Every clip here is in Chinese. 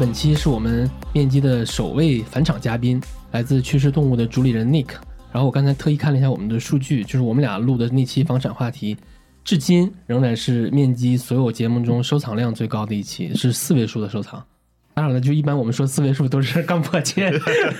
本期是我们面基的首位返场嘉宾，来自趋势动物的主理人 Nick。然后我刚才特意看了一下我们的数据，就是我们俩录的那期房产话题，至今仍然是面基所有节目中收藏量最高的一期，是四位数的收藏。当然了，就一般我们说四位数都是刚破千，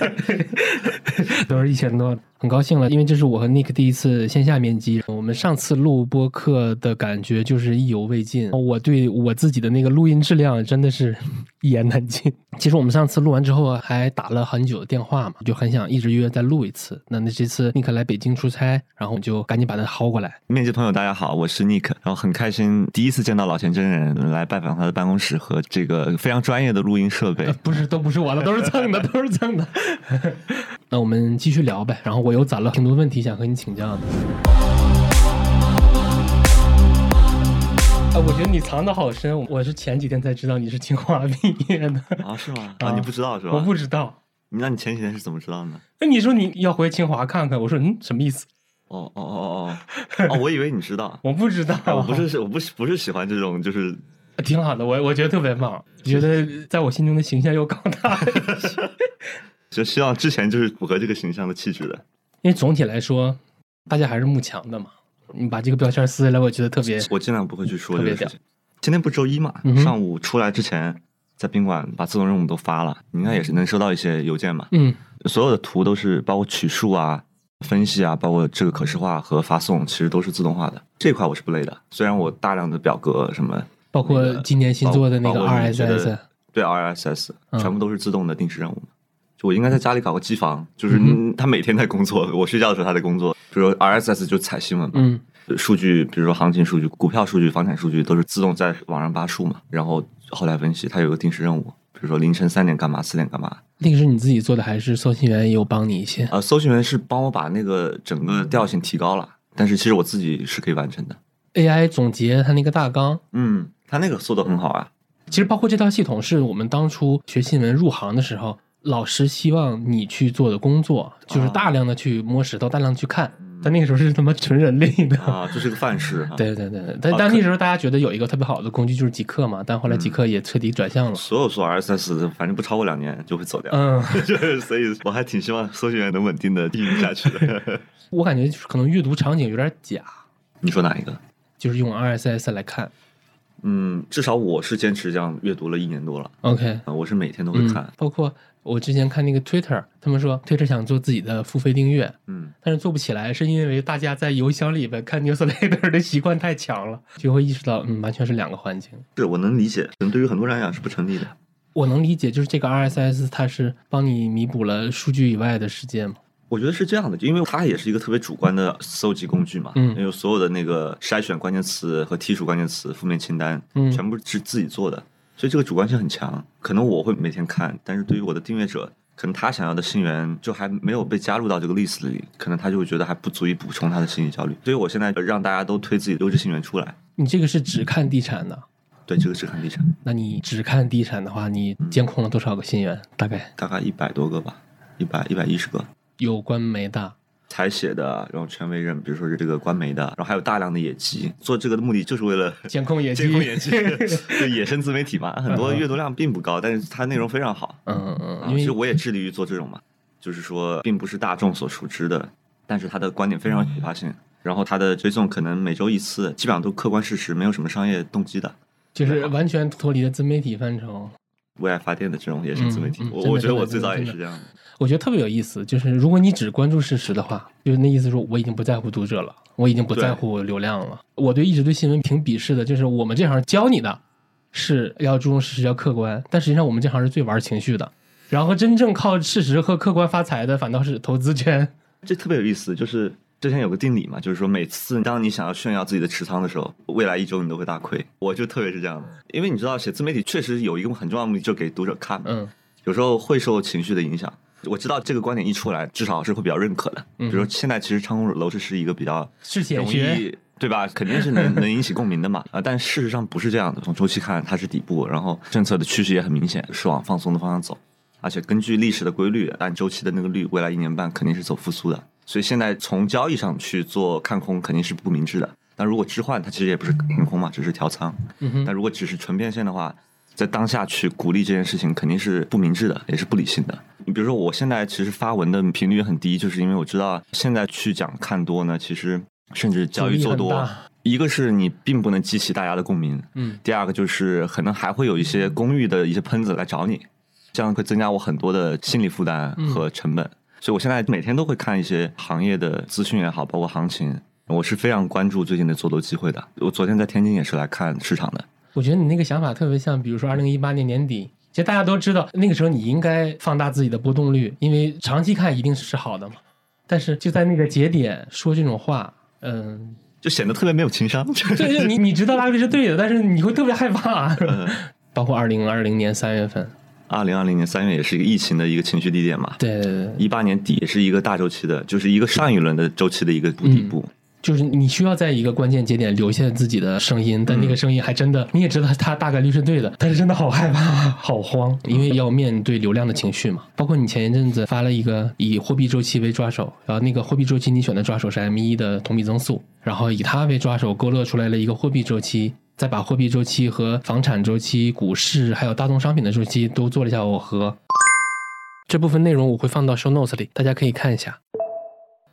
都是一千多。很高兴了，因为这是我和 Nick 第一次线下面基。我们上次录播客的感觉就是意犹未尽，我对我自己的那个录音质量真的是 一言难尽。其实我们上次录完之后还打了很久的电话嘛，就很想一直约再录一次。那那这次 Nick 来北京出差，然后我们就赶紧把他薅过来。面基朋友大家好，我是 Nick，然后很开心第一次见到老钱真人来拜访他的办公室和这个非常专业的录音设备。不是，都不是我的，都是蹭的，都是蹭的。那我们继续聊呗。然后我又攒了挺多问题想和你请教的。啊，我觉得你藏的好深。我是前几天才知道你是清华毕业的啊？是吗？啊，你不知道是吧？我不知道。那你前几天是怎么知道的？那你说你要回清华看看，我说嗯，什么意思？哦哦哦哦哦哦，我以为你知道。我不知道。我不是，我不不是喜欢这种，就是挺好的。我我觉得特别棒，觉得在我心中的形象又高大了一些。就希望之前就是符合这个形象的气质的，因为总体来说，大家还是慕强的嘛。你把这个标签撕下来，我觉得特别，我尽量不会去说这个事情。今天不周一嘛？上午出来之前，在宾馆把自动任务都发了，你应该也是能收到一些邮件嘛？嗯，所有的图都是包括取数啊、分析啊，包括这个可视化和发送，其实都是自动化的。这块我是不累的，虽然我大量的表格什么，包括今年新做的那个 RSS，对 RSS，全部都是自动的定时任务。我应该在家里搞个机房，就是他每天在工作，我睡觉的时候他在工作。比如 RSS 就采新闻嘛，数据，比如说行情数据、股票数据、房产数据，都是自动在网上扒数嘛，然后后来分析。它有个定时任务，比如说凌晨三点干嘛，四点干嘛。那个是你自己做的，还是搜寻员有帮你一些？啊，搜寻员是帮我把那个整个调性提高了，但是其实我自己是可以完成的。AI 总结它那个大纲，嗯，它那个做的很好啊。其实包括这套系统，是我们当初学新闻入行的时候。老师希望你去做的工作，就是大量的去摸石头，大量去看。但那个时候是他妈纯人类的啊，这是个范式。对对对，但但那时候大家觉得有一个特别好的工具就是极客嘛，但后来极客也彻底转向了。所有做 RSS，反正不超过两年就会走掉。嗯，所以我还挺希望搜寻员能稳定的运营下去的。我感觉就是可能阅读场景有点假。你说哪一个？就是用 RSS 来看。嗯，至少我是坚持这样阅读了一年多了。OK，我是每天都会看，包括。我之前看那个 Twitter，他们说 Twitter 想做自己的付费订阅，嗯，但是做不起来，是因为大家在邮箱里边看 newsletter 的习惯太强了，就会意识到，嗯，完全是两个环境。对我能理解，可能对于很多人来讲是不成立的。我能理解，就是这个 RSS 它是帮你弥补了数据以外的时间吗？我觉得是这样的，因为它也是一个特别主观的搜集工具嘛，嗯，因为所有的那个筛选关键词和剔除关键词、负面清单，嗯，全部是自己做的。所以这个主观性很强，可能我会每天看，但是对于我的订阅者，可能他想要的信源就还没有被加入到这个 list 里，可能他就会觉得还不足以补充他的心理焦虑。所以我现在让大家都推自己的优质信源出来。你这个是只看地产的？对，这个只看地产。那你只看地产的话，你监控了多少个信源？大概大概一百多个吧，一百一百一十个。有关媒的。采写的，然后权威认，比如说是这个官媒的，然后还有大量的野鸡，做这个的目的就是为了 监控野鸡，监控野鸡，就野生自媒体嘛，很多阅读量并不高，但是它内容非常好。嗯嗯嗯，其实我也致力于做这种嘛，就是说并不是大众所熟知的，但是他的观点非常有启发性，然后他的追踪可能每周一次，基本上都客观事实，没有什么商业动机的，就是完全脱离了自媒体范畴。为爱发电的这种野生自媒体，我我觉得我最早也是这样的。我觉得特别有意思，就是如果你只关注事实的话，就是那意思说我已经不在乎读者了，我已经不在乎流量了。我对一直对新闻挺鄙视的，就是我们这行教你的是要注重事实、要客观，但实际上我们这行是最玩情绪的。然后真正靠事实和客观发财的，反倒是投资圈。这特别有意思，就是之前有个定理嘛，就是说每次当你想要炫耀自己的持仓的时候，未来一周你都会大亏。我就特别是这样的，因为你知道写自媒体确实有一个很重要的目的，就给读者看。嗯，有时候会受情绪的影响。我知道这个观点一出来，至少是会比较认可的。比如说，现在其实唱空楼市是一个比较容易，对吧？肯定是能 能引起共鸣的嘛。啊，但事实上不是这样的。从周期看，它是底部，然后政策的趋势也很明显，是往放松的方向走。而且根据历史的规律，按周期的那个率，未来一年半肯定是走复苏的。所以现在从交易上去做看空，肯定是不明智的。但如果置换，它其实也不是看空嘛，只是调仓。嗯但如果只是纯变现的话。在当下去鼓励这件事情，肯定是不明智的，也是不理性的。你比如说，我现在其实发文的频率很低，就是因为我知道现在去讲看多呢，其实甚至交易做多，一个是你并不能激起大家的共鸣，嗯，第二个就是可能还会有一些公寓的一些喷子来找你，这样会增加我很多的心理负担和成本。所以我现在每天都会看一些行业的资讯也好，包括行情，我是非常关注最近的做多机会的。我昨天在天津也是来看市场的。我觉得你那个想法特别像，比如说二零一八年年底，其实大家都知道那个时候你应该放大自己的波动率，因为长期看一定是好的嘛。但是就在那个节点说这种话，嗯，就显得特别没有情商。对，你你知道大概是对的，但是你会特别害怕。包括二零二零年三月份，二零二零年三月也是一个疫情的一个情绪低点嘛。对，一八年底也是一个大周期的，就是一个上一轮的周期的一个底部。就是你需要在一个关键节点留下自己的声音，但那个声音还真的，你也知道它大概率是对的，但是真的好害怕，好慌，因为要面对流量的情绪嘛。包括你前一阵子发了一个以货币周期为抓手，然后那个货币周期你选的抓手是 M 一的同比增速，然后以它为抓手勾勒出来了一个货币周期，再把货币周期和房产周期、股市还有大宗商品的周期都做了一下耦合。这部分内容我会放到 show notes 里，大家可以看一下。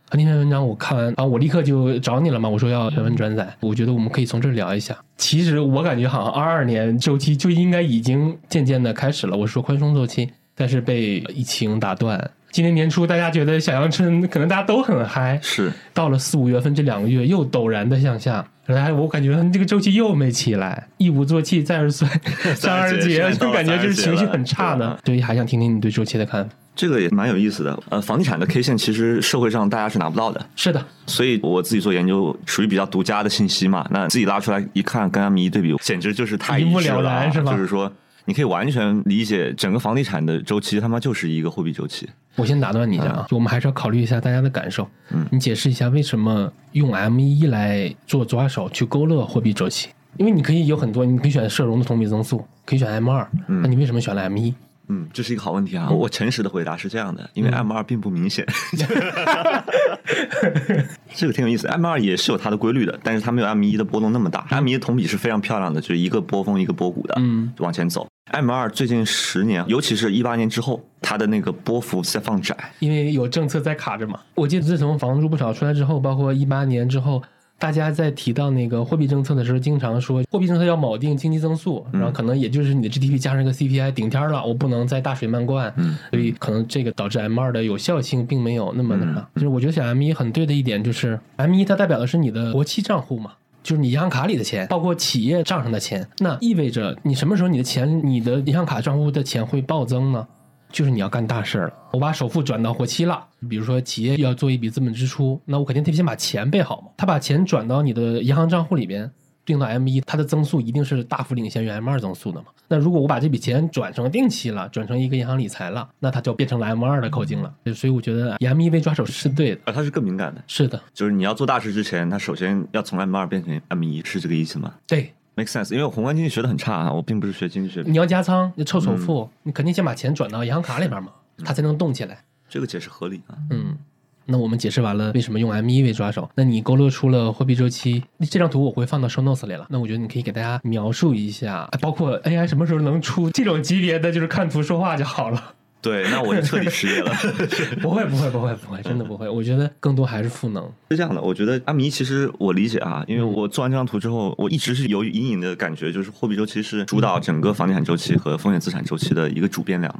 啊那篇文章我看完啊，我立刻就找你了嘛。我说要全文转载，我觉得我们可以从这儿聊一下。其实我感觉好像二二年周期就应该已经渐渐的开始了。我说宽松周期，但是被疫情打断。今年年初大家觉得小阳春可能大家都很嗨，是到了四五月份这两个月又陡然的向下。来，我感觉这个周期又没起来，一鼓作气再而衰，三而竭就感觉就是情绪很差的。对，还想听听你对周期的看法。这个也蛮有意思的，呃，房地产的 K 线其实社会上大家是拿不到的，是的，所以我自己做研究属于比较独家的信息嘛，那自己拉出来一看，跟 M 一对比，简直就是太一目了然，是吧？就是说，你可以完全理解整个房地产的周期，他妈就是一个货币周期。我先打断你一下啊，就我们还是要考虑一下大家的感受。嗯，你解释一下为什么用 M 一来做抓手去勾勒货币周期？因为你可以有很多，你可以选社融的同比增速，可以选 M 二，那你为什么选了 M 一？嗯，这是一个好问题啊！我诚实的回答是这样的，因为 M 二并不明显，这个挺有意思。M 二也是有它的规律的，但是它没有 M 一的波动那么大。M 一的同比是非常漂亮的，就是一个波峰一个波谷的，嗯，往前走。M 二最近十年，尤其是一八年之后，它的那个波幅在放窄，因为有政策在卡着嘛。我记得自从房住不炒出来之后，包括一八年之后。大家在提到那个货币政策的时候，经常说货币政策要锚定经济增速，然后可能也就是你的 GDP 加上一个 CPI 顶天了，我不能再大水漫灌，所以可能这个导致 M 二的有效性并没有那么的。就是我觉得选 M 一很对的一点就是 M 一它代表的是你的活期账户嘛，就是你银行卡里的钱，包括企业账上的钱，那意味着你什么时候你的钱，你的银行卡账户的钱会暴增呢？就是你要干大事了，我把首付转到活期了。比如说企业要做一笔资本支出，那我肯定得先把钱备好嘛。他把钱转到你的银行账户里边，定到 M 一，它的增速一定是大幅领先于 M 二增速的嘛。那如果我把这笔钱转成定期了，转成一个银行理财了，那它就变成了 M 二的口径了。所以我觉得 M 一被抓手是对的，啊，它是更敏感的。是的，就是你要做大事之前，它首先要从 M 二变成 M 一，是这个意思吗？对。Make sense，因为我宏观经济学的很差啊，我并不是学经济学。你要加仓，你凑首付，你肯定先把钱转到银行卡里边嘛，它才能动起来。这个解释合理啊。嗯，那我们解释完了为什么用 M 一为抓手，那你勾勒出了货币周期。这张图我会放到 show notes 里了。那我觉得你可以给大家描述一下，包括 AI 什么时候能出这种级别的，就是看图说话就好了。对，那我就彻底失业了。不会，不会，不会，不会，真的不会。我觉得更多还是赋能。是这样的，我觉得阿弥其实我理解啊，因为我做完这张图之后，我一直是有隐隐的感觉，就是货币周期是主导整个房地产周期和风险资产周期的一个主变量。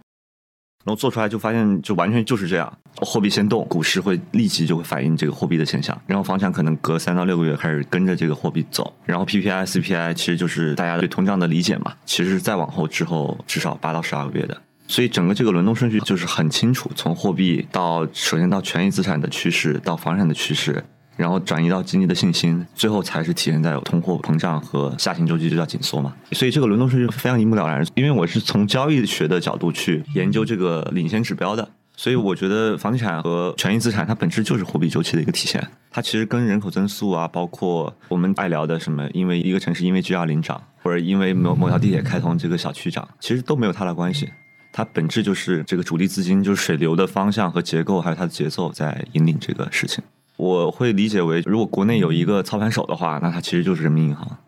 然后做出来就发现，就完全就是这样，货币先动，股市会立即就会反映这个货币的现象，然后房产可能隔三到六个月开始跟着这个货币走，然后 PPI、CPI 其实就是大家对通胀的理解嘛，其实再往后之后至少八到十二个月的。所以整个这个轮动顺序就是很清楚，从货币到首先到权益资产的趋势，到房产的趋势，然后转移到经济的信心，最后才是体现在通货膨胀和下行周期就叫紧缩嘛。所以这个轮动顺序非常一目了然。因为我是从交易学的角度去研究这个领先指标的，所以我觉得房地产和权益资产它本质就是货币周期的一个体现。它其实跟人口增速啊，包括我们爱聊的什么，因为一个城市因为 G 二零涨，或者因为某某条地铁开通这个小区涨，其实都没有太大关系。它本质就是这个主力资金，就是水流的方向和结构，还有它的节奏在引领这个事情。我会理解为，如果国内有一个操盘手的话，那它其实就是人民银行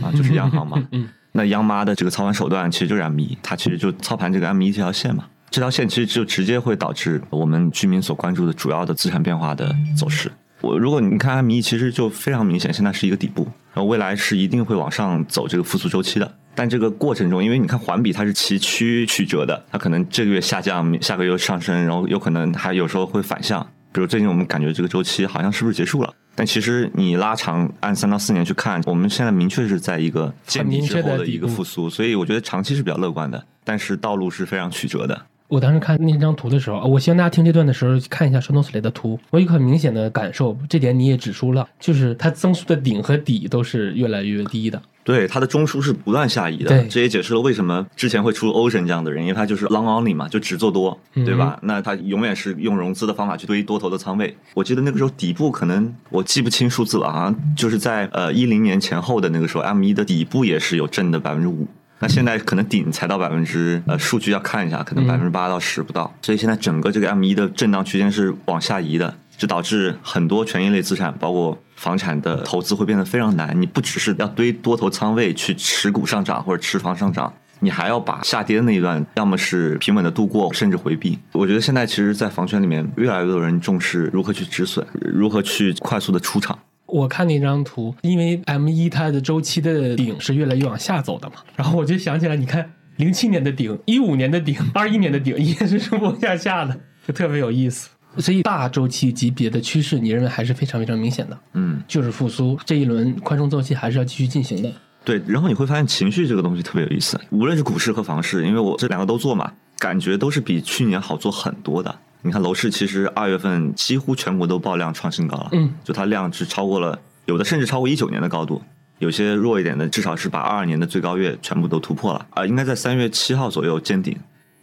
啊，就是央行嘛。嗯。那央妈的这个操盘手段其实就是 M 一，它其实就操盘这个 M 一这条线嘛。这条线其实就直接会导致我们居民所关注的主要的资产变化的走势。我如果你看 M 一，其实就非常明显，现在是一个底部，然后未来是一定会往上走这个复苏周期的。但这个过程中，因为你看环比它是崎岖曲折的，它可能这个月下降，下个月又上升，然后有可能还有时候会反向。比如最近我们感觉这个周期好像是不是结束了？但其实你拉长按三到四年去看，我们现在明确是在一个见底之后的一个复苏，所以我觉得长期是比较乐观的，但是道路是非常曲折的。我当时看那张图的时候，我希望大家听这段的时候看一下 s h o n o s 里的图。我有一个很明显的感受，这点你也指出了，就是它增速的顶和底都是越来越低的。对，它的中枢是不断下移的。这也解释了为什么之前会出 Ocean 这样的人，因为他就是 Long Only 嘛，就只做多，对吧？那他永远是用融资的方法去堆多头的仓位。我记得那个时候底部可能我记不清数字了，好像就是在呃一零年前后的那个时候，M 一的底部也是有正的百分之五。那现在可能顶才到百分之呃，数据要看一下，可能百分之八到十不到，所以现在整个这个 M 一的震荡区间是往下移的，就导致很多权益类资产，包括房产的投资会变得非常难。你不只是要堆多头仓位去持股上涨或者持房上涨，你还要把下跌的那一段要么是平稳的度过，甚至回避。我觉得现在其实，在房圈里面，越来越多人重视如何去止损，如何去快速的出场。我看那张图，因为 M 一它的周期的顶是越来越往下走的嘛，然后我就想起来，你看零七年的顶，一五年的顶，二一年的顶也是 上往下下的，就特别有意思。所以大周期级别的趋势，你认为还是非常非常明显的？嗯，就是复苏这一轮宽松周期还是要继续进行的。对，然后你会发现情绪这个东西特别有意思，无论是股市和房市，因为我这两个都做嘛，感觉都是比去年好做很多的。你看楼市其实二月份几乎全国都爆量创新高了，嗯，就它量是超过了。有的甚至超过一九年的高度，有些弱一点的，至少是把二二年的最高月全部都突破了啊！应该在三月七号左右见顶，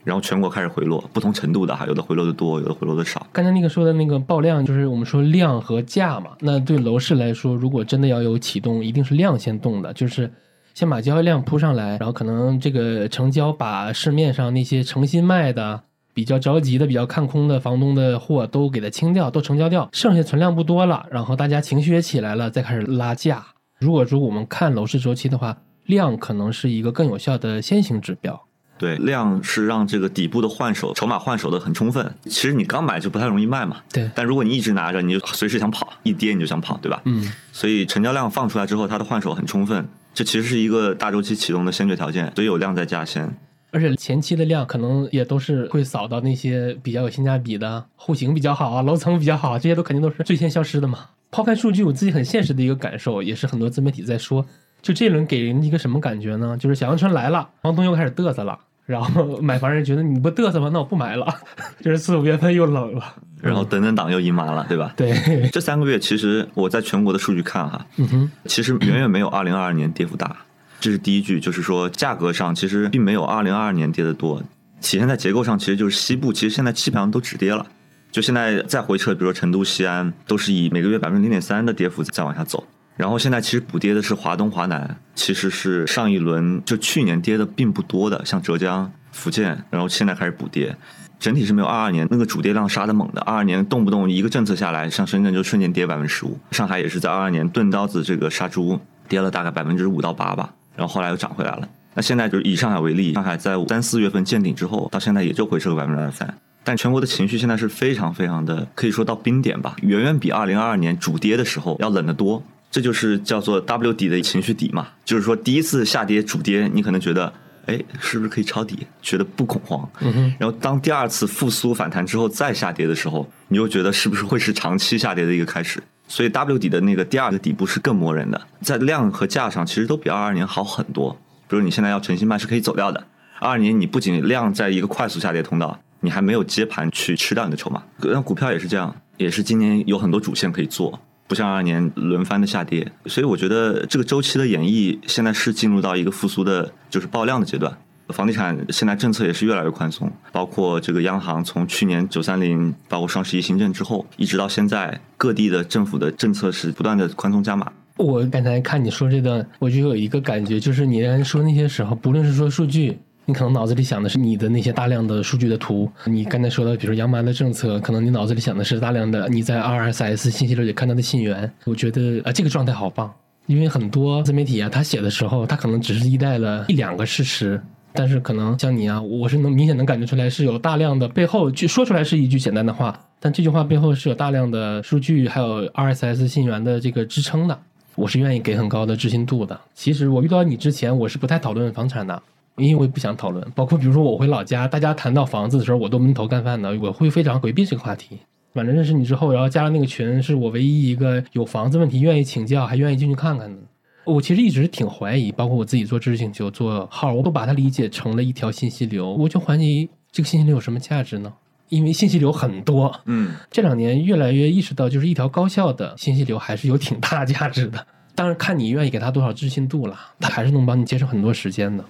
然后全国开始回落，不同程度的哈，有的回落的多，有的回落的少。刚才那个说的那个爆量，就是我们说量和价嘛。那对楼市来说，如果真的要有启动，一定是量先动的，就是先把交易量铺上来，然后可能这个成交把市面上那些诚心卖的。比较着急的、比较看空的房东的货都给它清掉，都成交掉，剩下存量不多了，然后大家情绪也起来了，再开始拉价。如果说我们看楼市周期的话，量可能是一个更有效的先行指标。对，量是让这个底部的换手筹码换手的很充分。其实你刚买就不太容易卖嘛。对。但如果你一直拿着，你就随时想跑，一跌你就想跑，对吧？嗯。所以成交量放出来之后，它的换手很充分，这其实是一个大周期启动的先决条件。所以有量在价先。而且前期的量可能也都是会扫到那些比较有性价比的户型比较好啊，楼层比较好，这些都肯定都是最先消失的嘛。抛开数据，我自己很现实的一个感受，也是很多自媒体在说，就这一轮给人一个什么感觉呢？就是小阳春来了，房东又开始嘚瑟了，然后 买房人觉得你不嘚瑟吗？那我不买了。就是四五月份又冷了，然后等等党又姨妈了，对吧？对，这三个月其实我在全国的数据看哈，嗯哼，其实远远没有二零二二年跌幅大。这是第一句，就是说价格上其实并没有二零二二年跌得多，体现在结构上，其实就是西部其实现在基本上都止跌了，就现在再回撤，比如说成都、西安，都是以每个月百分之零点三的跌幅在往下走。然后现在其实补跌的是华东、华南，其实是上一轮就去年跌的并不多的，像浙江、福建，然后现在开始补跌，整体是没有二二年那个主跌量杀的猛的。二二年动不动一个政策下来，像深圳就瞬间跌百分之十五，上海也是在二二年钝刀子这个杀猪，跌了大概百分之五到八吧。然后后来又涨回来了。那现在就是以上海为例，上海在三四月份见顶之后，到现在也就回撤个百分之二三。但全国的情绪现在是非常非常的，可以说到冰点吧，远远比二零二二年主跌的时候要冷得多。这就是叫做 W 底的情绪底嘛，就是说第一次下跌主跌，你可能觉得，哎，是不是可以抄底，觉得不恐慌。然后当第二次复苏反弹之后再下跌的时候，你又觉得是不是会是长期下跌的一个开始？所以 W 底的那个第二个底部是更磨人的，在量和价上其实都比二二年好很多。比如你现在要诚心卖是可以走掉的，二二年你不仅量在一个快速下跌通道，你还没有接盘去吃掉你的筹码。那股票也是这样，也是今年有很多主线可以做，不像二二年轮番的下跌。所以我觉得这个周期的演绎现在是进入到一个复苏的，就是爆量的阶段。房地产现在政策也是越来越宽松，包括这个央行从去年九三零，包括双十一新政之后，一直到现在，各地的政府的政策是不断的宽松加码。我刚才看你说这段，我就有一个感觉，就是你在说那些时候，不论是说数据，你可能脑子里想的是你的那些大量的数据的图；你刚才说的，比如说央妈的政策，可能你脑子里想的是大量的你在 RSS 信息流里看到的信源。我觉得啊，这个状态好棒。因为很多自媒体啊，他写的时候，他可能只是依赖了一两个事实，但是可能像你啊，我是能明显能感觉出来是有大量的背后，就说出来是一句简单的话，但这句话背后是有大量的数据，还有 RSS 信源的这个支撑的。我是愿意给很高的置信度的。其实我遇到你之前，我是不太讨论房产的，因为我也不想讨论。包括比如说我回老家，大家谈到房子的时候，我都闷头干饭的，我会非常回避这个话题。反正认识你之后，然后加了那个群，是我唯一一个有房子问题愿意请教，还愿意进去看看的。我其实一直挺怀疑，包括我自己做知识星球做号，我都把它理解成了一条信息流。我就怀疑这个信息流有什么价值呢？因为信息流很多。嗯，这两年越来越意识到，就是一条高效的信息流还是有挺大价值的。当然，看你愿意给他多少置信度了，他还是能帮你节省很多时间的。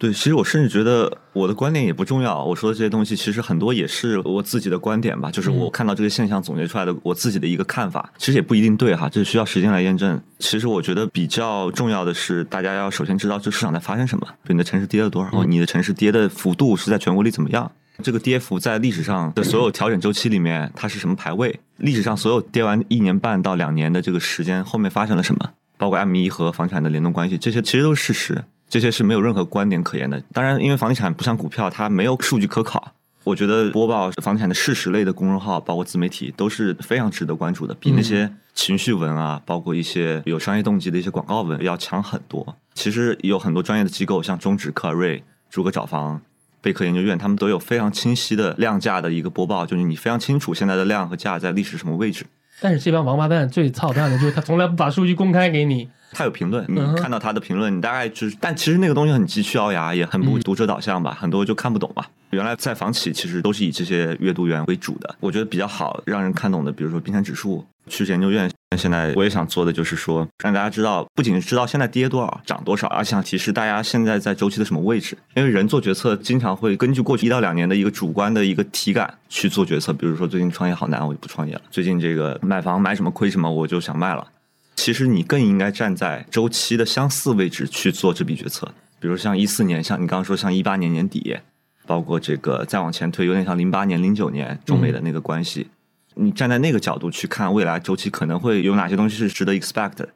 对，其实我甚至觉得我的观点也不重要。我说的这些东西，其实很多也是我自己的观点吧，就是我看到这个现象总结出来的我自己的一个看法。其实也不一定对哈，这需要时间来验证。其实我觉得比较重要的是，大家要首先知道这市场在发生什么。你的城市跌了多少？你的城市跌的幅度是在全国里怎么样？这个跌幅在历史上的所有调整周期里面，它是什么排位？历史上所有跌完一年半到两年的这个时间，后面发生了什么？包括 M 一和房产的联动关系，这些其实都是事实。这些是没有任何观点可言的。当然，因为房地产不像股票，它没有数据可考。我觉得播报房地产的事实类的公众号，包括自媒体，都是非常值得关注的，比那些情绪文啊，包括一些有商业动机的一些广告文要强很多。其实有很多专业的机构，像中指、克尔瑞、诸葛找房、贝壳研究院，他们都有非常清晰的量价的一个播报，就是你非常清楚现在的量和价在历史什么位置。但是这帮王八蛋最操蛋的就是他从来不把数据公开给你。他有评论，你看到他的评论，你大概就是，但其实那个东西很急需聱牙，也很不读者导向吧，很多就看不懂嘛。原来在房企其实都是以这些阅读员为主的，我觉得比较好让人看懂的，比如说冰山指数、趋势研究院。现在我也想做的就是说，让大家知道，不仅是知道现在跌多少、涨多少，而且想提示大家现在在周期的什么位置。因为人做决策经常会根据过去一到两年的一个主观的一个体感去做决策，比如说最近创业好难，我就不创业了；最近这个买房买什么亏什么，我就想卖了。其实你更应该站在周期的相似位置去做这笔决策，比如像一四年，像你刚刚说像一八年年底，包括这个再往前推，有点像零八年、零九年中美的那个关系。你站在那个角度去看未来周期可能会有哪些东西是值得 expect 的，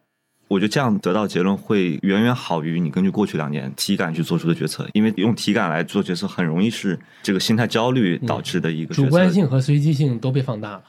我觉得这样得到结论会远远好于你根据过去两年体感去做出的决策，因为用体感来做决策很容易是这个心态焦虑导致的一个主观性和随机性都被放大了。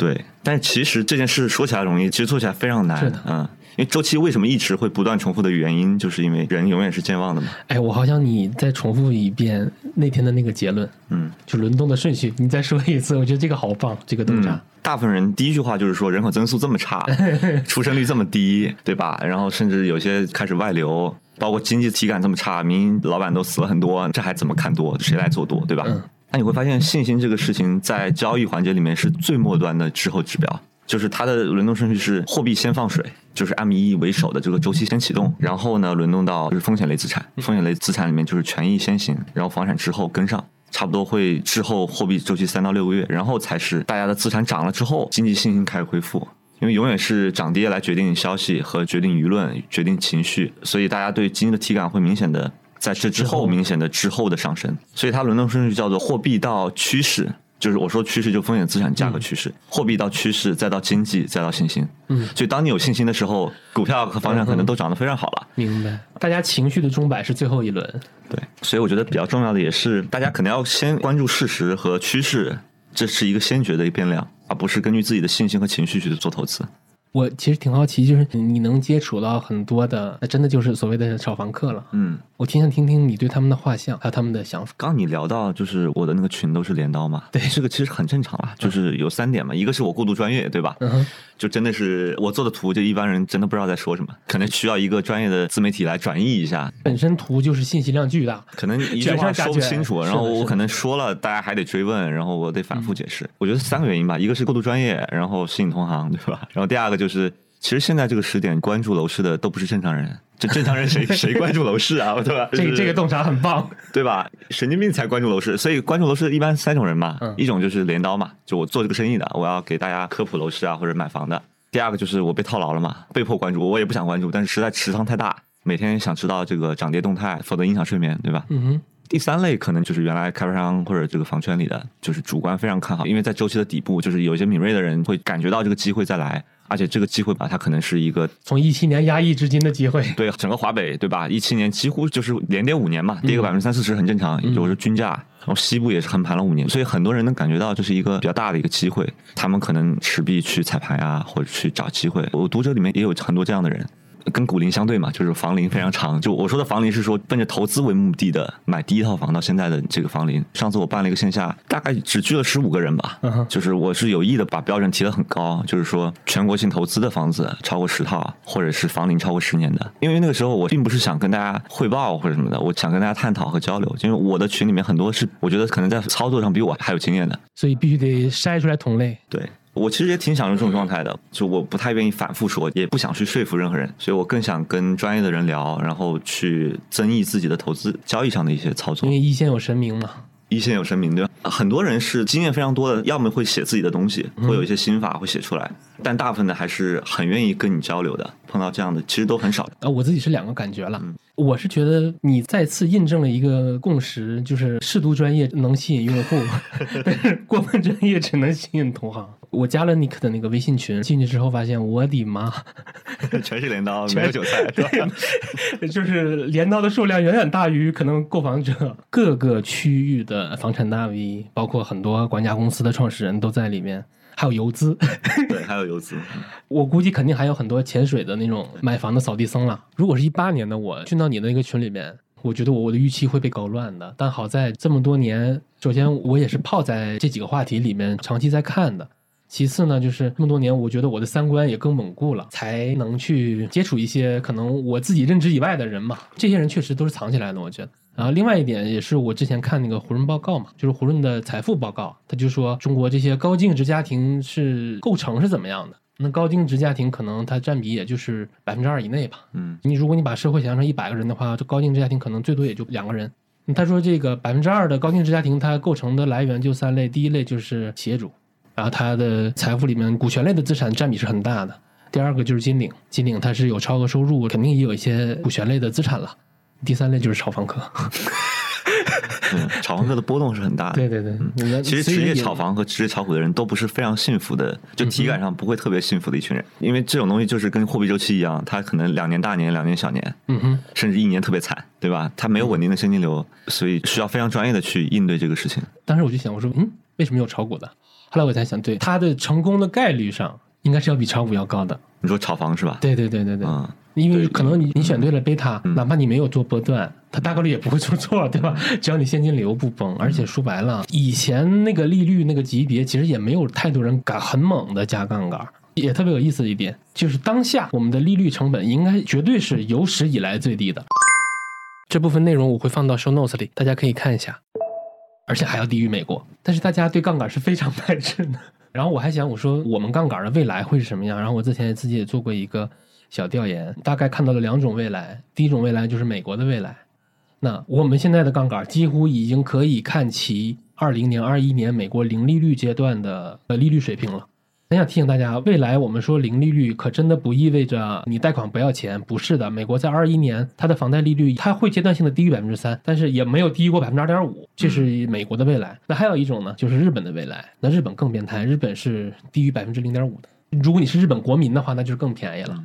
对，但是其实这件事说起来容易，其实做起来非常难。嗯，因为周期为什么一直会不断重复的原因，就是因为人永远是健忘的嘛。哎，我好想你再重复一遍那天的那个结论。嗯，就轮动的顺序，你再说一次。我觉得这个好棒，这个洞察。大部分人第一句话就是说，人口增速这么差，出生率这么低，对吧？然后甚至有些开始外流，包括经济体感这么差，民营老板都死了很多，这还怎么看多？谁来做多，对吧？那你会发现，信心这个事情在交易环节里面是最末端的滞后指标，就是它的轮动顺序是货币先放水，就是 M 一为首的这个周期先启动，然后呢轮动到就是风险类资产，风险类资产里面就是权益先行，然后房产之后跟上，差不多会滞后货币周期三到六个月，然后才是大家的资产涨了之后，经济信心开始恢复，因为永远是涨跌来决定消息和决定舆论、决定情绪，所以大家对经济的体感会明显的。在这之后，明显的之后的上升，所以它轮动顺序叫做货币到趋势，就是我说趋势就风险资产价格趋势，货币到趋势，再到经济，再到信心。嗯，所以当你有信心的时候，股票和房产可能都涨得非常好了。明白，大家情绪的钟摆是最后一轮。对，所以我觉得比较重要的也是，大家可能要先关注事实和趋势，这是一个先决的一个变量，而不是根据自己的信心和情绪去做投资。我其实挺好奇，就是你能接触到很多的，那真的就是所谓的炒房客了。嗯，我挺想听听你对他们的画像，还有他们的想法。刚你聊到就是我的那个群都是镰刀嘛，对，这个其实很正常啦，就是有三点嘛，一个是我过度专业，对吧？嗯，就真的是我做的图，就一般人真的不知道在说什么，可能需要一个专业的自媒体来转译一下。本身图就是信息量巨大，可能一句话说不清楚，然后我可能说了，大家还得追问，然后我得反复解释。我觉得三个原因吧，一个是过度专业，然后吸引同行，对吧？然后第二个就是。其实现在这个时点关注楼市的都不是正常人，这正常人谁 谁关注楼市啊？对吧？这个这个洞察很棒，对吧？神经病才关注楼市，所以关注楼市一般三种人嘛，一种就是镰刀嘛，就我做这个生意的，我要给大家科普楼市啊或者买房的；第二个就是我被套牢了嘛，被迫关注，我也不想关注，但是实在持仓太大，每天想知道这个涨跌动态，否则影响睡眠，对吧？嗯哼。第三类可能就是原来开发商或者这个房圈里的，就是主观非常看好，因为在周期的底部，就是有一些敏锐的人会感觉到这个机会再来。而且这个机会吧，它可能是一个从一七年压抑至今的机会。对，整个华北，对吧？一七年几乎就是连跌五年嘛，跌个百分之三四十很正常，有时候均价。然后西部也是横盘了五年，所以很多人能感觉到这是一个比较大的一个机会，他们可能持币去彩排啊，或者去找机会。我读者里面也有很多这样的人。跟股龄相对嘛，就是房龄非常长。就我说的房龄是说奔着投资为目的的买第一套房到现在的这个房龄。上次我办了一个线下，大概只聚了十五个人吧。就是我是有意的把标准提得很高，就是说全国性投资的房子超过十套，或者是房龄超过十年的。因为那个时候我并不是想跟大家汇报或者什么的，我想跟大家探讨和交流。因为我的群里面很多是我觉得可能在操作上比我还有经验的，所以必须得筛出来同类。对。我其实也挺享受这种状态的，就我不太愿意反复说，也不想去说服任何人，所以我更想跟专业的人聊，然后去增益自己的投资交易上的一些操作。因为一线有神明嘛。一线有神明，对吧？很多人是经验非常多的，要么会写自己的东西，会有一些心法会写出来，但大部分的还是很愿意跟你交流的。碰到这样的其实都很少。啊，我自己是两个感觉了。我是觉得你再次印证了一个共识，就是适度专业能吸引用户，但是过分专业只能吸引同行。我加了尼克的那个微信群，进去之后发现，我的妈，全是镰刀，没有韭菜，就是镰刀的数量远远大于可能购房者。各个区域的房产大 V，包括很多管家公司的创始人都在里面。还有游资，对，还有游资。我估计肯定还有很多潜水的那种买房的扫地僧了。如果是一八年的我进到你的那个群里面，我觉得我我的预期会被搞乱的。但好在这么多年，首先我也是泡在这几个话题里面长期在看的。其次呢，就是这么多年，我觉得我的三观也更稳固了，才能去接触一些可能我自己认知以外的人嘛。这些人确实都是藏起来的，我觉得。然后另外一点也是我之前看那个胡润报告嘛，就是胡润的财富报告，他就说中国这些高净值家庭是构成是怎么样的？那高净值家庭可能它占比也就是百分之二以内吧。嗯，你如果你把社会想象成一百个人的话，这高净值家庭可能最多也就两个人。他说这个百分之二的高净值家庭，它构成的来源就三类，第一类就是企业主，然后他的财富里面股权类的资产占比是很大的。第二个就是金领，金领它是有超额收入，肯定也有一些股权类的资产了。第三类就是炒房客，炒房客的波动是很大的。对对对，其实职业炒房和职业炒股的人都不是非常幸福的，就体感上不会特别幸福的一群人。因为这种东西就是跟货币周期一样，它可能两年大年，两年小年，嗯哼，甚至一年特别惨，对吧？它没有稳定的现金流，所以需要非常专业的去应对这个事情。当时我就想，我说，嗯，为什么有炒股的？后来我才想，对，他的成功的概率上应该是要比炒股要高的。你说炒房是吧？对对对对对。嗯。因为可能你你选对了贝塔，哪怕你没有做波段，它大概率也不会出错，对吧？只要你现金流不崩，而且说白了，以前那个利率那个级别，其实也没有太多人敢很猛的加杠杆。也特别有意思的一点，就是当下我们的利率成本应该绝对是有史以来最低的。这部分内容我会放到 show notes 里，大家可以看一下，而且还要低于美国。但是大家对杠杆是非常 排斥的。然后我还想，我说我们杠杆的未来会是什么样？然后我之前自己也做过一个。小调研大概看到了两种未来，第一种未来就是美国的未来。那我们现在的杠杆几乎已经可以看齐二零年、二一年美国零利率阶段的呃利率水平了。很想提醒大家，未来我们说零利率，可真的不意味着你贷款不要钱，不是的。美国在二一年它的房贷利率它会阶段性的低于百分之三，但是也没有低于过百分之二点五，这是美国的未来。那还有一种呢，就是日本的未来。那日本更变态，日本是低于百分之零点五的。如果你是日本国民的话，那就是更便宜了。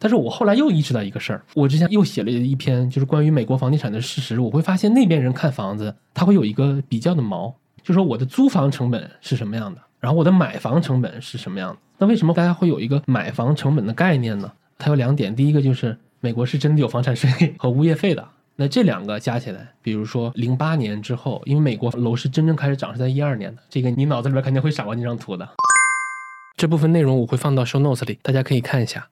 但是我后来又意识到一个事儿，我之前又写了一篇，就是关于美国房地产的事实。我会发现那边人看房子，他会有一个比较的毛，就说我的租房成本是什么样的，然后我的买房成本是什么样的。那为什么大家会有一个买房成本的概念呢？它有两点，第一个就是美国是真的有房产税和物业费的。那这两个加起来，比如说零八年之后，因为美国楼市真正开始涨是在一二年的，这个你脑子里边肯定会闪过那张图的。这部分内容我会放到 show notes 里，大家可以看一下。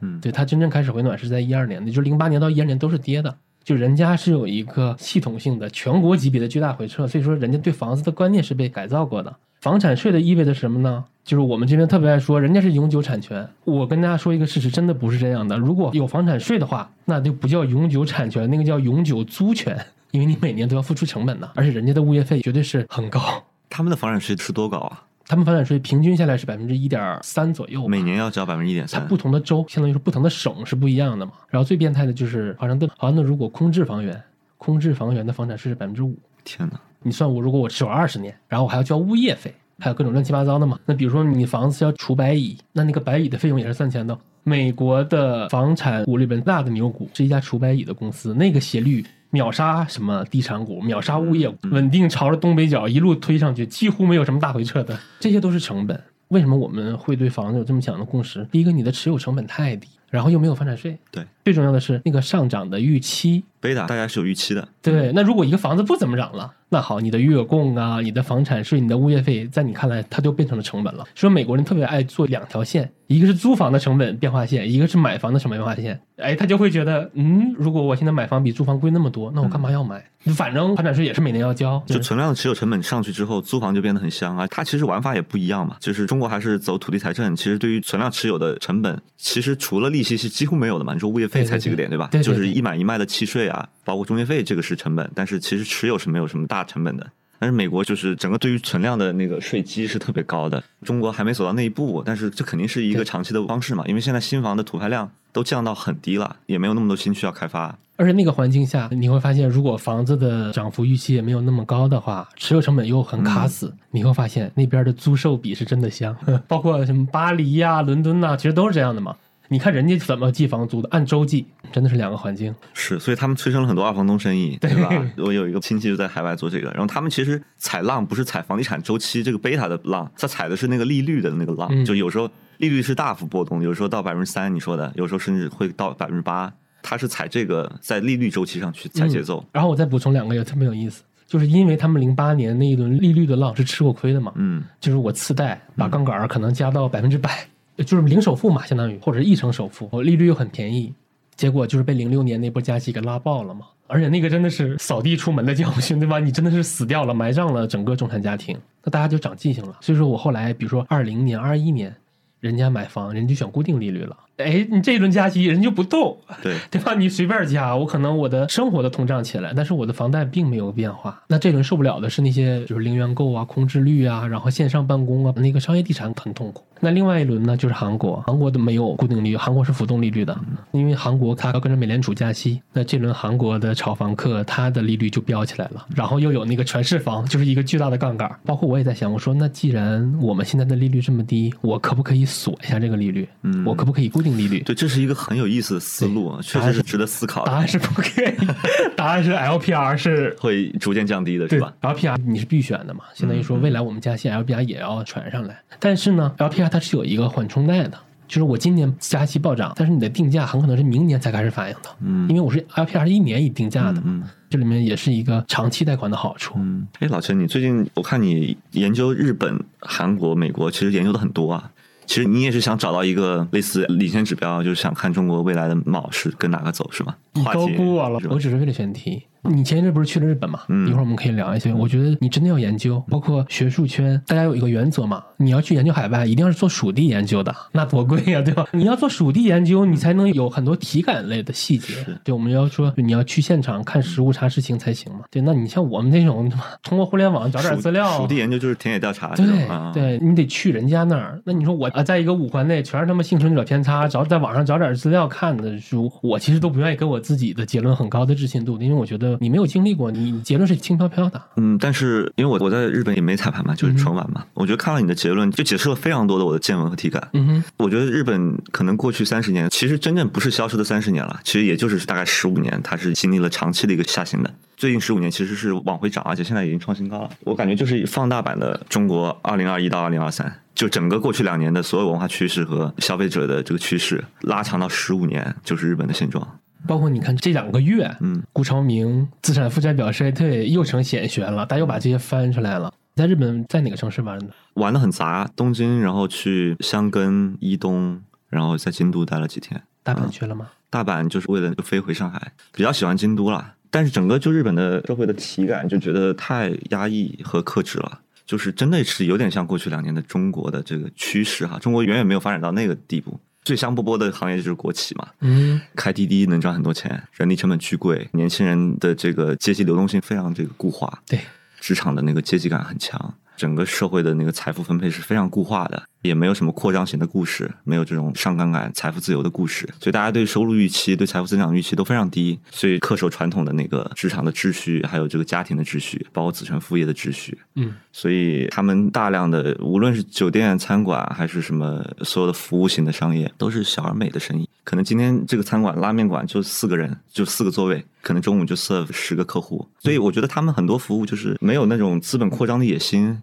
嗯，对，它真正开始回暖是在一二年的，就零八年到一二年都是跌的，就人家是有一个系统性的全国级别的巨大回撤，所以说人家对房子的观念是被改造过的。房产税的意味着什么呢？就是我们这边特别爱说人家是永久产权，我跟大家说一个事实，真的不是这样的。如果有房产税的话，那就不叫永久产权，那个叫永久租权，因为你每年都要付出成本的，而且人家的物业费绝对是很高。他们的房产税是多高啊？他们房产税平均下来是百分之一点三左右，每年要交百分之一点三。不同的州，相当于是不同的省是不一样的嘛。然后最变态的就是华盛顿，华盛顿如果空置房源，空置房源的房产税是百分之五。天哪！你算我，如果我持有二十年，然后我还要交物业费，还有各种乱七八糟的嘛。那比如说你房子要除白蚁，那那个白蚁的费用也是算钱的。美国的房产股里边大的牛股是一家除白蚁的公司，那个斜率秒杀什么地产股，秒杀物业，稳定朝着东北角一路推上去，几乎没有什么大回撤的，这些都是成本。为什么我们会对房子有这么强的共识？第一个，你的持有成本太低，然后又没有房产税。对，最重要的是那个上涨的预期。贝塔大家是有预期的。对，那如果一个房子不怎么涨了？那好，你的月供啊，你的房产税，你的物业费，在你看来，它就变成了成本了。说美国人特别爱做两条线，一个是租房的成本变化线，一个是买房的成本变化线。哎，他就会觉得，嗯，如果我现在买房比租房贵那么多，那我干嘛要买？反正房产税也是每年要交。就存量的持有成本上去之后，租房就变得很香啊。它其实玩法也不一样嘛，就是中国还是走土地财政。其实对于存量持有的成本，其实除了利息是几乎没有的嘛。你说物业费才几个点，对吧？就是一买一卖的契税啊，包括中介费，这个是成本。但是其实持有是没有什么大成本的。但是美国就是整个对于存量的那个税基是特别高的，中国还没走到那一步，但是这肯定是一个长期的方式嘛，因为现在新房的土拍量都降到很低了，也没有那么多新区要开发。而且那个环境下，你会发现，如果房子的涨幅预期也没有那么高的话，持有成本又很卡死，你会发现那边的租售比是真的香，包括什么巴黎呀、伦敦呐，其实都是这样的嘛。你看人家怎么计房租的，按周计，真的是两个环境。是，所以他们催生了很多二房东生意，对吧？我有一个亲戚就在海外做这个，然后他们其实踩浪不是踩房地产周期这个贝塔的浪，他踩的是那个利率的那个浪。就有时候利率是大幅波动，有时候到百分之三，你说的，有时候甚至会到百分之八，他是踩这个在利率周期上去踩节奏。然后我再补充两个也特别有意思，就是因为他们零八年那一轮利率的浪是吃过亏的嘛，嗯，就是我次贷把杠杆可能加到百分之百。就是零首付嘛，相当于或者是一成首付，我利率又很便宜，结果就是被零六年那波加息给拉爆了嘛。而且那个真的是扫地出门的教训，对吧？你真的是死掉了，埋葬了整个中产家庭，那大家就长记性了。所以说我后来，比如说二零年、二一年，人家买房，人家就选固定利率了。哎，你这一轮加息，人就不动，对 对吧？你随便加，我可能我的生活的通胀起来，但是我的房贷并没有变化。那这轮受不了的是那些就是零元购啊、空置率啊，然后线上办公啊，那个商业地产很痛苦。那另外一轮呢，就是韩国，韩国的没有固定利率，韩国是浮动利率的，因为韩国它要跟着美联储加息。那这轮韩国的炒房客，他的利率就飙起来了，然后又有那个全市房，就是一个巨大的杠杆。包括我也在想，我说那既然我们现在的利率这么低，我可不可以锁一下这个利率？嗯，我可不可以固定利率？对，这是一个。很有意思的思路，确实是值得思考。答案是不可以，答案是 LPR 是会逐渐降低的，是吧？LPR 你是必选的嘛？相当于说未来我们加息，LPR 也要传上来。但是呢，LPR 它是有一个缓冲带的，就是我今年加息暴涨，但是你的定价很可能是明年才开始反映的。嗯，因为我是 LPR 是一年一定价的。嗯，这里面也是一个长期贷款的好处。嗯，哎，老陈，你最近我看你研究日本、韩国、美国，其实研究的很多啊。其实你也是想找到一个类似领先指标，就是想看中国未来的貌是跟哪个走，是吗？你高估我了，我只是为了选题。你前一阵不是去了日本嘛？一会儿我们可以聊一些。我觉得你真的要研究，包括学术圈，大家有一个原则嘛，你要去研究海外，一定要是做属地研究的，那多贵呀，对吧？你要做属地研究，你才能有很多体感类的细节。对，我们要说你要去现场看实物、查实情才行嘛。对，那你像我们这种，通过互联网找点资料，属地研究就是田野调查，对对，你得去人家那儿。那你说我啊，在一个五环内，全是他妈幸存者偏差，找在网上找点资料看的书，我其实都不愿意给我自己的结论很高的置信度，因为我觉得你没有经历过。你结论是轻飘飘的，嗯，但是因为我我在日本也没彩排嘛，就是纯玩嘛。我觉得看了你的结论，就解释了非常多的我的见闻和体感。嗯哼，我觉得日本可能过去三十年，其实真正不是消失的三十年了，其实也就是大概十五年，它是经历了长期的一个下行的。最近十五年其实是往回涨，而且现在已经创新高了。我感觉就是放大版的中国二零二一到二零二三，就整个过去两年的所有文化趋势和消费者的这个趋势拉长到十五年，就是日本的现状。包括你看这两个月，嗯，顾朝明资产负债表衰退又成显学了，大家又把这些翻出来了。在日本，在哪个城市玩的？玩的很杂，东京，然后去箱根、伊东，然后在京都待了几天。大阪去了吗？大阪就是为了飞回上海，比较喜欢京都啦。但是整个就日本的社会的体感就觉得太压抑和克制了，就是真的是有点像过去两年的中国的这个趋势哈。中国远远没有发展到那个地步。最香饽饽的行业就是国企嘛，嗯，开滴滴能赚很多钱，人力成本巨贵，年轻人的这个阶级流动性非常这个固化，对，职场的那个阶级感很强，整个社会的那个财富分配是非常固化的。也没有什么扩张型的故事，没有这种上杠杆、财富自由的故事，所以大家对收入预期、对财富增长预期都非常低，所以恪守传统的那个职场的秩序，还有这个家庭的秩序，包括子承父业的秩序。嗯，所以他们大量的无论是酒店、餐馆，还是什么所有的服务型的商业，都是小而美的生意。可能今天这个餐馆、拉面馆就四个人，就四个座位，可能中午就 serve 十个客户，所以我觉得他们很多服务就是没有那种资本扩张的野心。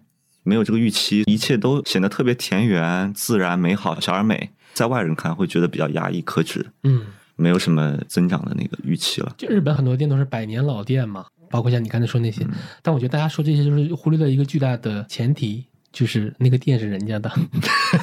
没有这个预期，一切都显得特别田园、自然、美好、小而美，在外人看会觉得比较压抑、克制，嗯，没有什么增长的那个预期了。就日本很多店都是百年老店嘛，包括像你刚才说那些，但我觉得大家说这些就是忽略了一个巨大的前提，就是那个店是人家的，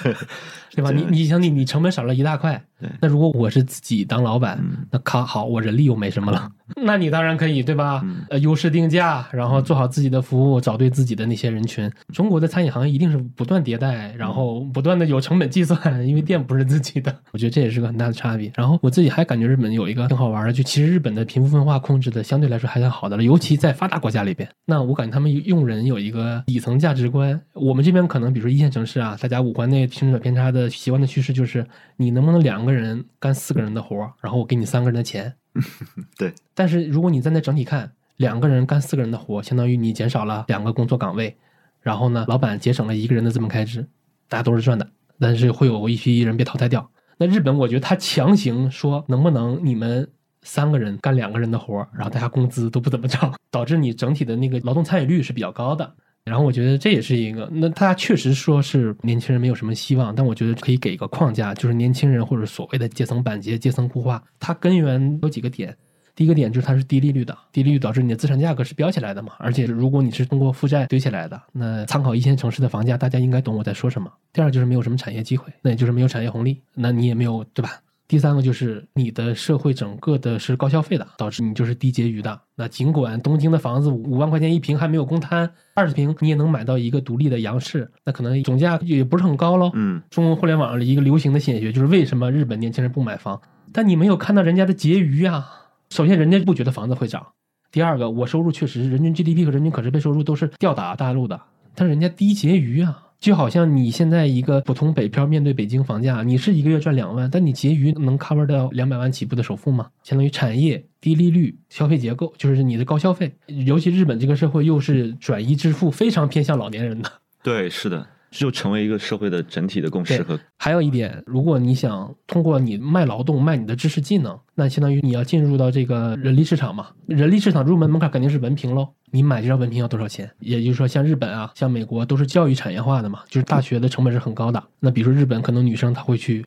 对吧？你你想你你成本少了一大块。那如果我是自己当老板，那靠好，我人力又没什么了，那你当然可以，对吧？呃，优势定价，然后做好自己的服务，找对自己的那些人群。中国的餐饮行业一定是不断迭代，然后不断的有成本计算，因为店不是自己的。我觉得这也是个很大的差别。然后我自己还感觉日本有一个挺好玩的，就其实日本的贫富分化控制的相对来说还算好的了，尤其在发达国家里边。那我感觉他们用人有一个底层价值观，我们这边可能比如说一线城市啊，大家五环内生者偏差的习惯的趋势就是你能不能两个人干四个人的活然后我给你三个人的钱。对。但是如果你站在整体看，两个人干四个人的活，相当于你减少了两个工作岗位，然后呢，老板节省了一个人的资本开支，大家都是赚的。但是会有一批人被淘汰掉。那日本，我觉得他强行说能不能你们三个人干两个人的活然后大家工资都不怎么涨，导致你整体的那个劳动参与率是比较高的。然后我觉得这也是一个，那他确实说是年轻人没有什么希望，但我觉得可以给一个框架，就是年轻人或者所谓的阶层板结、阶层固化，它根源有几个点。第一个点就是它是低利率的，低利率导致你的资产价格是飙起来的嘛，而且如果你是通过负债堆起来的，那参考一线城市的房价，大家应该懂我在说什么。第二就是没有什么产业机会，那也就是没有产业红利，那你也没有对吧？第三个就是你的社会整个的是高消费的，导致你就是低结余的。那尽管东京的房子五万块钱一平还没有公摊，二十平你也能买到一个独立的洋室，那可能总价也不是很高喽。嗯，中国互联网的一个流行的现学就是为什么日本年轻人不买房？但你没有看到人家的结余啊。首先，人家不觉得房子会涨；第二个，我收入确实人均 GDP 和人均可支配收入都是吊打大陆的，但是人家低结余啊。就好像你现在一个普通北漂面对北京房价，你是一个月赚两万，但你结余能 cover 到两百万起步的首付吗？相当于产业低利率、消费结构，就是你的高消费。尤其日本这个社会又是转移支付非常偏向老年人的。对，是的。就成为一个社会的整体的共识和。还有一点，如果你想通过你卖劳动卖你的知识技能，那相当于你要进入到这个人力市场嘛。人力市场入门门槛肯定是文凭喽。你买这张文凭要多少钱？也就是说，像日本啊，像美国都是教育产业化的嘛，就是大学的成本是很高的。那比如说日本，可能女生她会去。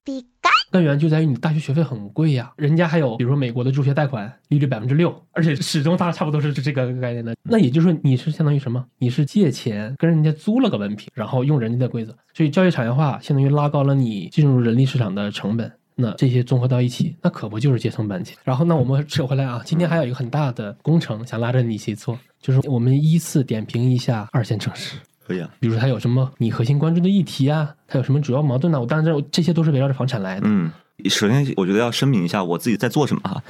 根源就在于你大学学费很贵呀，人家还有比如说美国的助学贷款利率百分之六，而且始终大家差不多是这个概念的。那也就是说你是相当于什么？你是借钱跟人家租了个文凭，然后用人家的规则，所以教育产业化相当于拉高了你进入人力市场的成本。那这些综合到一起，那可不就是阶层板结？然后那我们扯回来啊，今天还有一个很大的工程想拉着你一起做，就是我们依次点评一下二线城市。可以啊，比如它有什么你核心关注的议题啊？它有什么主要矛盾呢？我当然这这些都是围绕着房产来的。嗯，首先我觉得要声明一下我自己在做什么哈。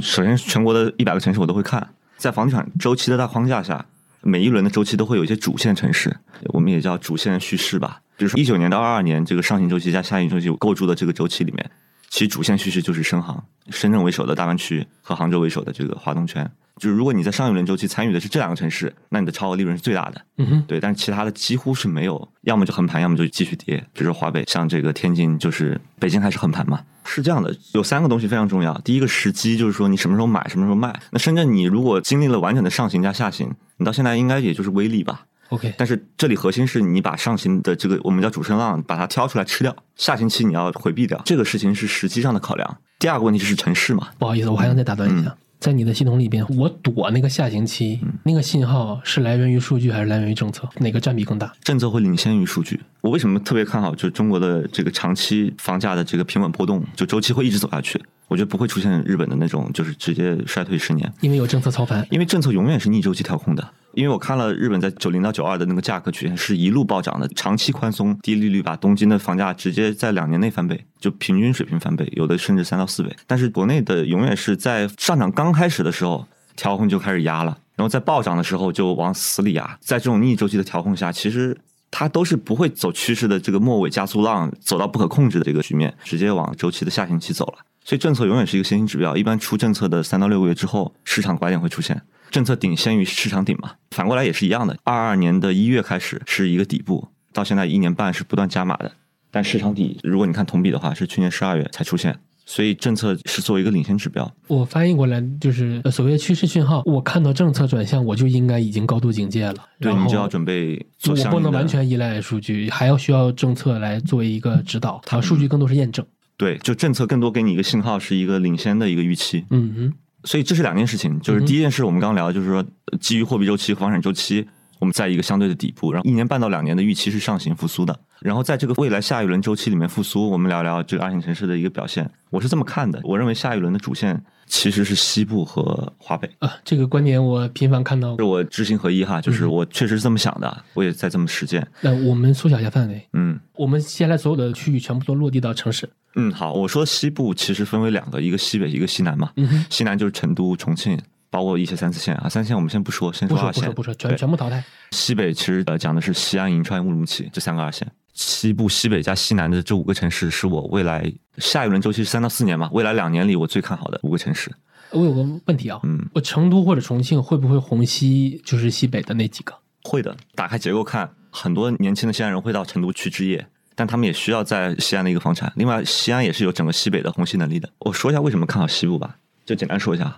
首先，全国的一百个城市我都会看，在房地产周期的大框架下，每一轮的周期都会有一些主线城市，我们也叫主线叙事吧。比如说一九年到二二年这个上行周期加下行周期构筑的这个周期里面，其实主线叙事就是深航，深圳为首的大湾区和杭州为首的这个华东圈。就是如果你在上一轮周期参与的是这两个城市，那你的超额利润是最大的。嗯哼，对，但是其他的几乎是没有，要么就横盘，要么就继续跌。比如说华北，像这个天津，就是北京还是横盘嘛？是这样的，有三个东西非常重要。第一个时机，就是说你什么时候买，什么时候卖。那深圳，你如果经历了完整的上行加下行，你到现在应该也就是微利吧？OK。但是这里核心是你把上行的这个我们叫主升浪，把它挑出来吃掉，下行期你要回避掉。这个事情是时机上的考量。第二个问题是城市嘛？不好意思，我还想再打断一下。在你的系统里边，我躲那个下行期，那个信号是来源于数据还是来源于政策？哪个占比更大？政策会领先于数据。我为什么特别看好？就中国的这个长期房价的这个平稳波动，就周期会一直走下去。我觉得不会出现日本的那种，就是直接衰退十年。因为有政策操盘，因为政策永远是逆周期调控的。因为我看了日本在九零到九二的那个价格曲线是一路暴涨的，长期宽松低利率把东京的房价直接在两年内翻倍，就平均水平翻倍，有的甚至三到四倍。但是国内的永远是在上涨刚开始的时候调控就开始压了，然后在暴涨的时候就往死里压。在这种逆周期的调控下，其实它都是不会走趋势的这个末尾加速浪，走到不可控制的这个局面，直接往周期的下行期走了。所以政策永远是一个先行指标，一般出政策的三到六个月之后，市场拐点会出现，政策顶先于市场顶嘛。反过来也是一样的，二二年的一月开始是一个底部，到现在一年半是不断加码的，但市场底如果你看同比的话，是去年十二月才出现。所以政策是作为一个领先指标。我翻译过来就是所谓的趋势讯号。我看到政策转向，我就应该已经高度警戒了。对你就要准备做。我不能完全依赖数据，还要需要政策来作为一个指导。它数据更多是验证。对，就政策更多给你一个信号，是一个领先的一个预期。嗯哼。所以这是两件事情，就是第一件事我们刚刚聊，就是说基于货币周期和房产周期。我们在一个相对的底部，然后一年半到两年的预期是上行复苏的。然后在这个未来下一轮周期里面复苏，我们聊聊这个二线城市的一个表现。我是这么看的，我认为下一轮的主线其实是西部和华北啊。这个观点我频繁看到，是我知行合一哈，就是我确实是这么想的，我也在这么实践。那我们缩小一下范围，嗯，我们现在所有的区域全部都落地到城市。嗯，好，我说西部其实分为两个，一个西北，一个西南嘛。嗯西南就是成都、重庆。包括一些三四线啊，三四线我们先不说，先说二线。不说不说，全全部淘汰。西北其实呃讲的是西安、银川、乌鲁木齐这三个二线。西部、西北加西南的这五个城市是我未来下一轮周期是三到四年嘛，未来两年里我最看好的五个城市。我有个问题啊，嗯，我成都或者重庆会不会虹吸就是西北的那几个？会的，打开结构看，很多年轻的西安人会到成都去置业，但他们也需要在西安的一个房产。另外，西安也是有整个西北的虹吸能力的。我说一下为什么看好西部吧。就简单说一下，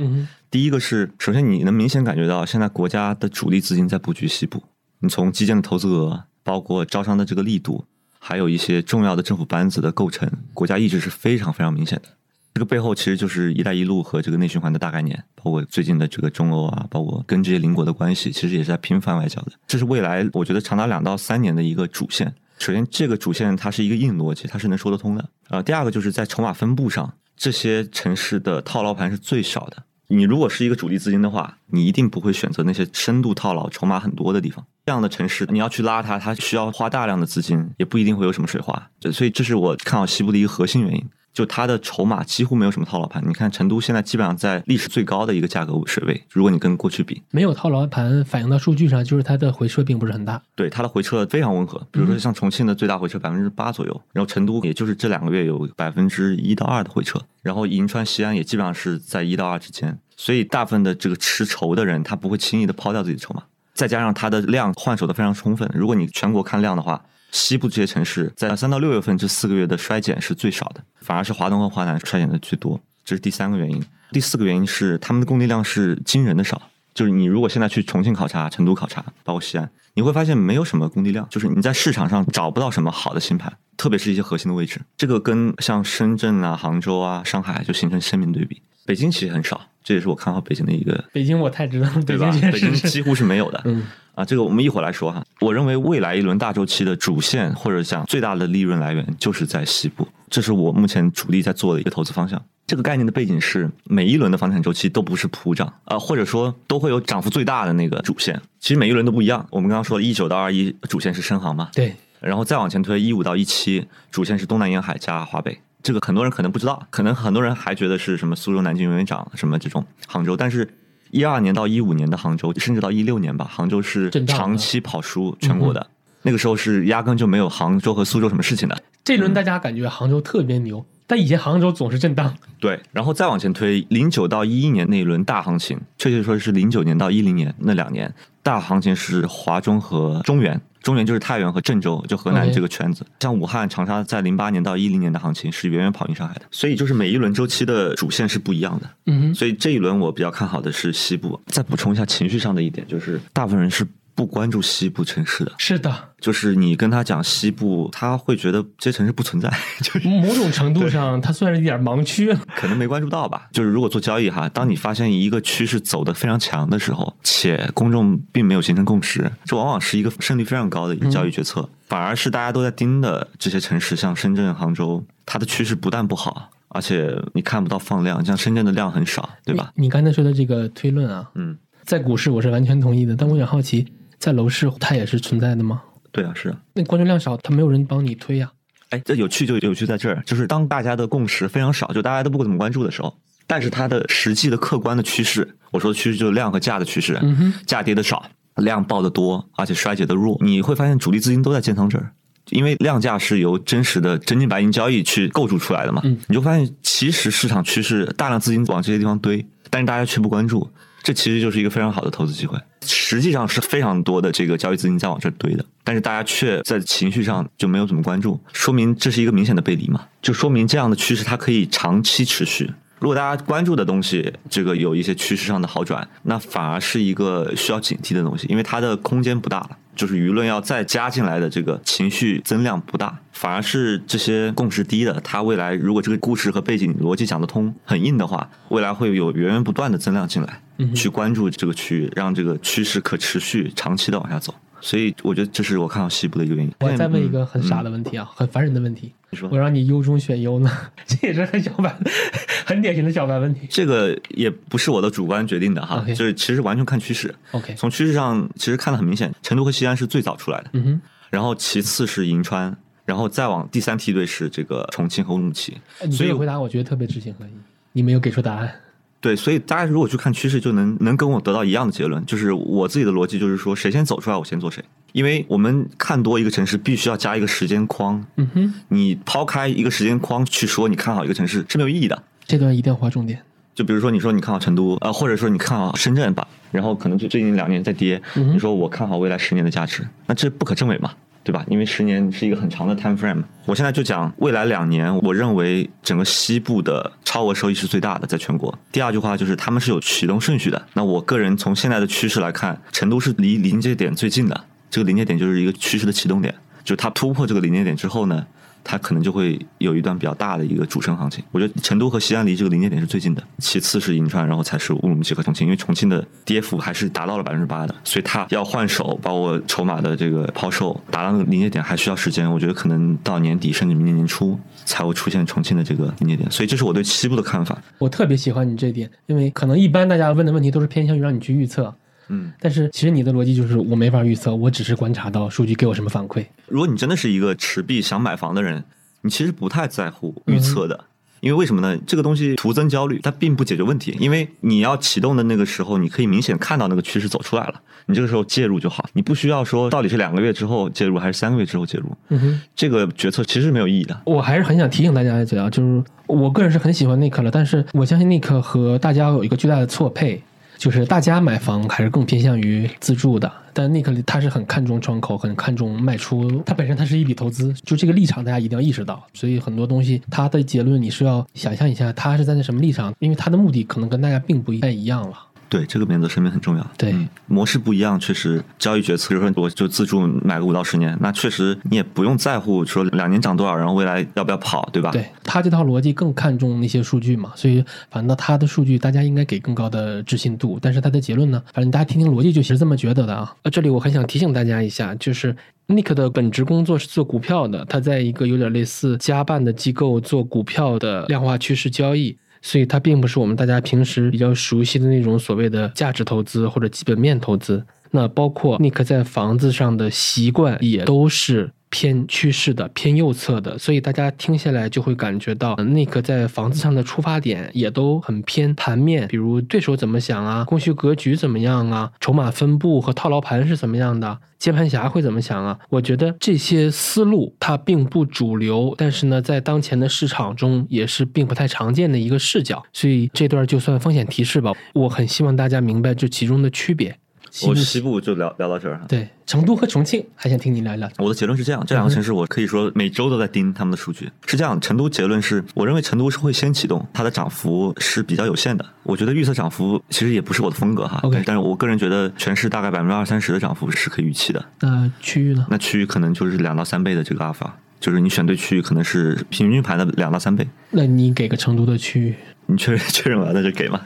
第一个是，首先你能明显感觉到，现在国家的主力资金在布局西部。你从基建的投资额，包括招商的这个力度，还有一些重要的政府班子的构成，国家意志是非常非常明显的。这个背后其实就是“一带一路”和这个内循环的大概念，包括最近的这个中欧啊，包括跟这些邻国的关系，其实也是在频繁外交的。这是未来我觉得长达两到三年的一个主线。首先，这个主线它是一个硬逻辑，它是能说得通的。啊，第二个就是在筹码分布上。这些城市的套牢盘是最少的。你如果是一个主力资金的话，你一定不会选择那些深度套牢、筹码很多的地方。这样的城市，你要去拉它，它需要花大量的资金，也不一定会有什么水花。所以，这是我看好西部的一个核心原因。就它的筹码几乎没有什么套牢盘，你看成都现在基本上在历史最高的一个价格水位，如果你跟过去比，没有套牢盘反映到数据上，就是它的回撤并不是很大。对，它的回撤非常温和，比如说像重庆的最大回撤百分之八左右，然后成都也就是这两个月有百分之一到二的回撤，然后银川、西安也基本上是在一到二之间，所以大部分的这个持筹的人，他不会轻易的抛掉自己的筹码，再加上它的量换手的非常充分，如果你全国看量的话。西部这些城市在三到六月份这四个月的衰减是最少的，反而是华东和华南衰减的最多，这是第三个原因。第四个原因是他们的供地量是惊人的少，就是你如果现在去重庆考察、成都考察，包括西安，你会发现没有什么供地量，就是你在市场上找不到什么好的新盘，特别是一些核心的位置，这个跟像深圳啊、杭州啊、上海就形成鲜明对比。北京其实很少，这也是我看好北京的一个。北京我太知道，对吧？北京几乎是没有的。嗯。啊，这个我们一会儿来说哈。我认为未来一轮大周期的主线或者讲最大的利润来源就是在西部，这是我目前主力在做的一个投资方向。这个概念的背景是每一轮的房产周期都不是普涨啊，或者说都会有涨幅最大的那个主线。其实每一轮都不一样。我们刚刚说一九到二一主线是深航嘛？对。然后再往前推一五到一七主线是东南沿海加华北。这个很多人可能不知道，可能很多人还觉得是什么苏州、南京永远涨什么这种杭州，但是。一二年到一五年的杭州，甚至到一六年吧，杭州是长期跑输全国的。那个时候是压根就没有杭州和苏州什么事情的。这轮大家感觉杭州特别牛，但以前杭州总是震荡。对，然后再往前推，零九到一一年那一轮大行情，确切说是零九年到一零年那两年大行情是华中和中原。中原就是太原和郑州，就河南这个圈子。像武汉、长沙，在零八年到一零年的行情是远远跑赢上海的。所以就是每一轮周期的主线是不一样的。嗯，所以这一轮我比较看好的是西部。再补充一下情绪上的一点，就是大部分人是。不关注西部城市的，是的，就是你跟他讲西部，他会觉得这些城市不存在。就是某种程度上，它算是一点盲区，可能没关注到吧。就是如果做交易哈，当你发现一个趋势走得非常强的时候，且公众并没有形成共识，这往往是一个胜率非常高的一个交易决策。反而是大家都在盯的这些城市，像深圳、杭州，它的趋势不但不好，而且你看不到放量，像深圳的量很少，对吧？你刚才说的这个推论啊，嗯，在股市我是完全同意的，但我也好奇。在楼市，它也是存在的吗？对啊，是啊。那关注量少，它没有人帮你推呀。哎，这有趣就有趣在这儿，就是当大家的共识非常少，就大家都不怎么关注的时候，但是它的实际的客观的趋势，我说的趋势就是量和价的趋势，嗯价跌的少，量爆的多，而且衰竭的弱，你会发现主力资金都在建仓这儿，因为量价是由真实的真金白银交易去构筑出来的嘛。你就发现，其实市场趋势大量资金往这些地方堆，但是大家却不关注，这其实就是一个非常好的投资机会。实际上是非常多的这个交易资金在往这堆的，但是大家却在情绪上就没有怎么关注，说明这是一个明显的背离嘛，就说明这样的趋势它可以长期持续。如果大家关注的东西，这个有一些趋势上的好转，那反而是一个需要警惕的东西，因为它的空间不大了，就是舆论要再加进来的这个情绪增量不大，反而是这些共识低的，它未来如果这个故事和背景逻辑讲得通，很硬的话，未来会有源源不断的增量进来，去关注这个区域，让这个趋势可持续长期的往下走。所以我觉得这是我看好西部的一个原因。我再问一个很傻的问题啊，很烦人的问题。你说我让你优中选优呢？这也是很小白、很典型的小白问题。这个也不是我的主观决定的哈，就是其实完全看趋势。OK，从趋势上其实看的很明显，成都和西安是最早出来的。嗯哼。然后其次是银川，然后再往第三梯队是这个重庆和乌鲁木齐。所以回答我觉得特别知行合一，你没有给出答案。对，所以大家如果去看趋势，就能能跟我得到一样的结论，就是我自己的逻辑就是说，谁先走出来，我先做谁。因为我们看多一个城市，必须要加一个时间框。嗯哼，你抛开一个时间框去说你看好一个城市是没有意义的。这段一定要划重点。就比如说，你说你看好成都，呃，或者说你看好深圳吧，然后可能就最近两年在跌，你说我看好未来十年的价值，那这不可证伪嘛？对吧？因为十年是一个很长的 time frame。我现在就讲未来两年，我认为整个西部的超额收益是最大的，在全国。第二句话就是他们是有启动顺序的。那我个人从现在的趋势来看，成都是离临界点最近的，这个临界点就是一个趋势的启动点，就它突破这个临界点之后呢。它可能就会有一段比较大的一个主升行情。我觉得成都和西安离这个临界点是最近的，其次是银川，然后才是乌鲁木齐和重庆。因为重庆的跌幅还是达到了百分之八的，所以它要换手，把我筹码的这个抛售达到那个临界点还需要时间。我觉得可能到年底甚至明年年初才会出现重庆的这个临界点。所以这是我对西部的看法。我特别喜欢你这点，因为可能一般大家问的问题都是偏向于让你去预测。嗯，但是其实你的逻辑就是我没法预测，我只是观察到数据给我什么反馈。如果你真的是一个持币想买房的人，你其实不太在乎预测的，因为为什么呢？这个东西徒增焦虑，它并不解决问题。因为你要启动的那个时候，你可以明显看到那个趋势走出来了，你这个时候介入就好，你不需要说到底是两个月之后介入还是三个月之后介入。嗯哼，这个决策其实没有意义的。我还是很想提醒大家一嘴啊，就是我个人是很喜欢 Nick 了，但是我相信 Nick 和大家有一个巨大的错配。就是大家买房还是更偏向于自住的，但那个他是很看重窗口，很看重卖出，他本身他是一笔投资，就这个立场大家一定要意识到。所以很多东西他的结论你是要想象一下，他是在那什么立场，因为他的目的可能跟大家并不太一样了。对这个免责声明很重要。对模式不一样，确实交易决策，比如说我就自助买个五到十年，那确实你也不用在乎说两年涨多少，然后未来要不要跑，对吧？对他这套逻辑更看重那些数据嘛，所以反正他的数据大家应该给更高的置信度。但是他的结论呢，反正大家听听逻辑就是这么觉得的啊。呃，这里我很想提醒大家一下，就是 Nick 的本职工作是做股票的，他在一个有点类似家办的机构做股票的量化趋势交易。所以它并不是我们大家平时比较熟悉的那种所谓的价值投资或者基本面投资。那包括 Nick 在房子上的习惯也都是偏趋势的、偏右侧的。所以大家听下来就会感觉到，Nick 在房子上的出发点也都很偏盘面，比如对手怎么想啊，供需格局怎么样啊，筹码分布和套牢盘是怎么样的。接盘侠会怎么想啊？我觉得这些思路它并不主流，但是呢，在当前的市场中也是并不太常见的一个视角。所以这段就算风险提示吧。我很希望大家明白这其中的区别。我西部就聊聊到这儿。对，成都和重庆还想听你聊聊。我的结论是这样：这两个城市我可以说每周都在盯他们的数据。是这样，成都结论是我认为成都是会先启动，它的涨幅是比较有限的。我觉得预测涨幅其实也不是我的风格哈。OK，但是我个人觉得全市大概百分之二三十的涨幅是可以预期的。那区域呢？那区域可能就是两到三倍的这个阿尔法，就是你选对区域可能是平均盘的两到三倍。那你给个成都的区域？你确认 确认完那就给嘛。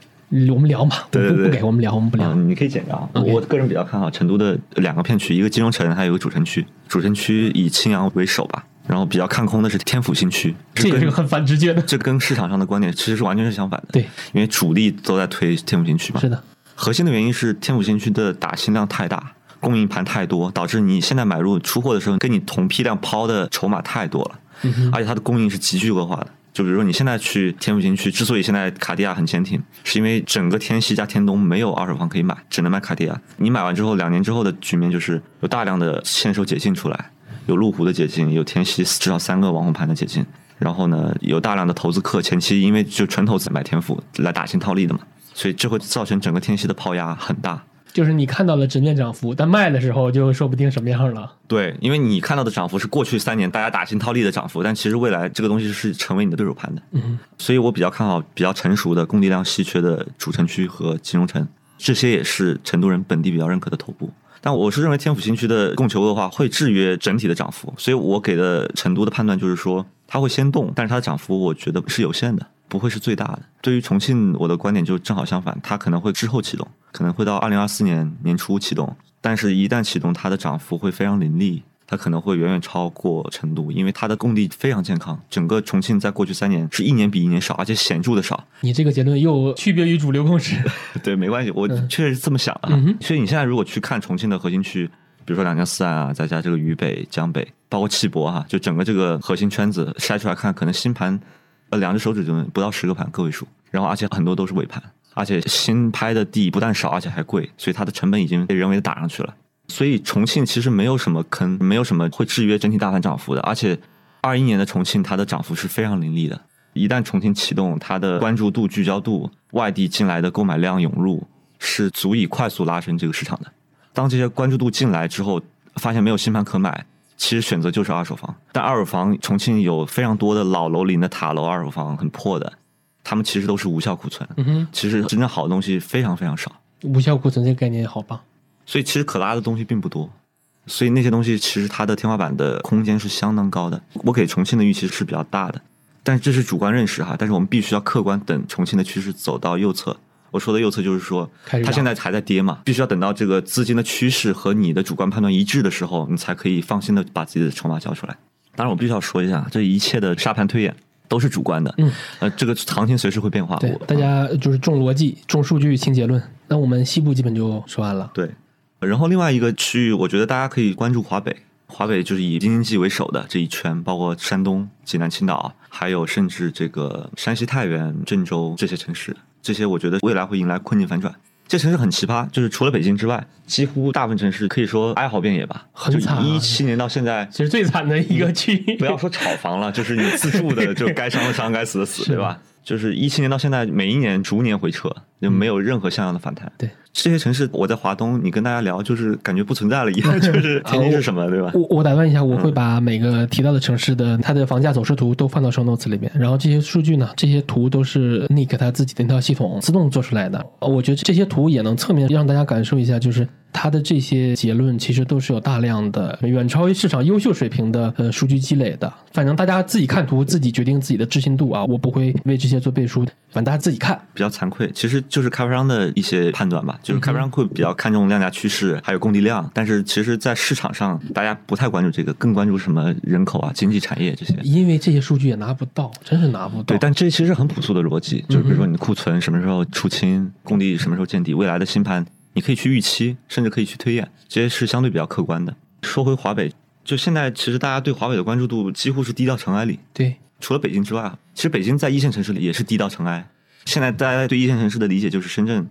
我们聊嘛，对对对，不给我们聊，我们不聊。你可以简聊。我个人比较看好成都的两个片区，一个金融城，还有一个主城区。主城区以青阳为首吧，然后比较看空的是天府新区。这也是个很反直觉的。这跟市场上的观点其实是完全是相反的。对，因为主力都在推天府新区嘛。是的。核心的原因是天府新区的打新量太大，供应盘太多，导致你现在买入出货的时候，跟你同批量抛的筹码太多了。嗯而且它的供应是急剧恶化的。就比如说你现在去天府新区，之所以现在卡地亚很坚挺，是因为整个天西加天东没有二手房可以买，只能买卡地亚。你买完之后，两年之后的局面就是有大量的限售解禁出来，有路虎的解禁，有天西至少三个网红盘的解禁，然后呢，有大量的投资客前期因为就纯投资买天府来打新套利的嘛，所以这会造成整个天西的抛压很大。就是你看到了直面涨幅，但卖的时候就说不定什么样了。对，因为你看到的涨幅是过去三年大家打新套利的涨幅，但其实未来这个东西是成为你的对手盘的。嗯，所以我比较看好比较成熟的、供地量稀缺的主城区和金融城，这些也是成都人本地比较认可的头部。但我是认为天府新区的供求的话会制约整体的涨幅，所以我给的成都的判断就是说它会先动，但是它的涨幅我觉得是有限的。不会是最大的。对于重庆，我的观点就正好相反，它可能会之后启动，可能会到二零二四年年初启动。但是，一旦启动，它的涨幅会非常凌厉，它可能会远远超过成都，因为它的供地非常健康。整个重庆在过去三年是一年比一年少，而且显著的少。你这个结论又区别于主流共识。对，没关系，我确实是这么想的。所以你现在如果去看重庆的核心区，比如说两江四岸啊，再加这个渝北、江北，包括汽博哈，就整个这个核心圈子筛出来看，可能新盘。两只手指就能不到十个盘个位数，然后而且很多都是尾盘，而且新拍的地不但少，而且还贵，所以它的成本已经被人为的打上去了。所以重庆其实没有什么坑，没有什么会制约整体大盘涨幅的。而且二一年的重庆，它的涨幅是非常凌厉的。一旦重庆启动，它的关注度、聚焦度、外地进来的购买量涌入，是足以快速拉升这个市场的。当这些关注度进来之后，发现没有新盘可买。其实选择就是二手房，但二手房重庆有非常多的老楼龄的塔楼二手房很破的，他们其实都是无效库存。嗯哼，其实真正好的东西非常非常少。无效库存这个概念好棒。所以其实可拉的东西并不多，所以那些东西其实它的天花板的空间是相当高的。我给重庆的预期是比较大的，但这是主观认识哈。但是我们必须要客观等重庆的趋势走到右侧。我说的右侧就是说，它现在还在跌嘛，必须要等到这个资金的趋势和你的主观判断一致的时候，你才可以放心的把自己的筹码交出来。当然，我必须要说一下，这一切的沙盘推演都是主观的，嗯，呃，这个行情随时会变化。对，大家就是重逻辑、重数据、轻结论。那我们西部基本就说完了。对，然后另外一个区域，我觉得大家可以关注华北。华北就是以京津冀为首的这一圈，包括山东、济南、青岛，还有甚至这个山西太原、郑州这些城市。这些我觉得未来会迎来困境反转。这城市很奇葩，就是除了北京之外，几乎大部分城市可以说哀嚎遍野吧。很惨。一七年到现在，其实最惨的一个区。不要说炒房了，就是你自住的，就该伤的伤，该死的死，对吧？就是一七年到现在，每一年逐年回撤，就没有任何像样的反弹。对。这些城市，我在华东，你跟大家聊，就是感觉不存在了一样，就 是天津是什么，对吧？我我打断一下，我会把每个提到的城市的它的房价走势图都放到 show notes 里面，然后这些数据呢，这些图都是 Nick 他自己的那套系统自动做出来的。我觉得这些图也能侧面让大家感受一下，就是。它的这些结论其实都是有大量的远超于市场优秀水平的呃数据积累的。反正大家自己看图，自己决定自己的置信度啊，我不会为这些做背书，反正大家自己看。比较惭愧，其实就是开发商的一些判断吧，就是开发商会比较看重量价趋势，还有供地量。但是其实，在市场上，大家不太关注这个，更关注什么人口啊、经济产业这些。因为这些数据也拿不到，真是拿不到。对，但这其实很朴素的逻辑，就是比如说你的库存什么时候出清，工地什么时候见底，未来的新盘。你可以去预期，甚至可以去推演，这些是相对比较客观的。说回华北，就现在其实大家对华北的关注度几乎是低到尘埃里。对，除了北京之外，其实北京在一线城市里也是低到尘埃。现在大家对一线城市的理解就是深圳，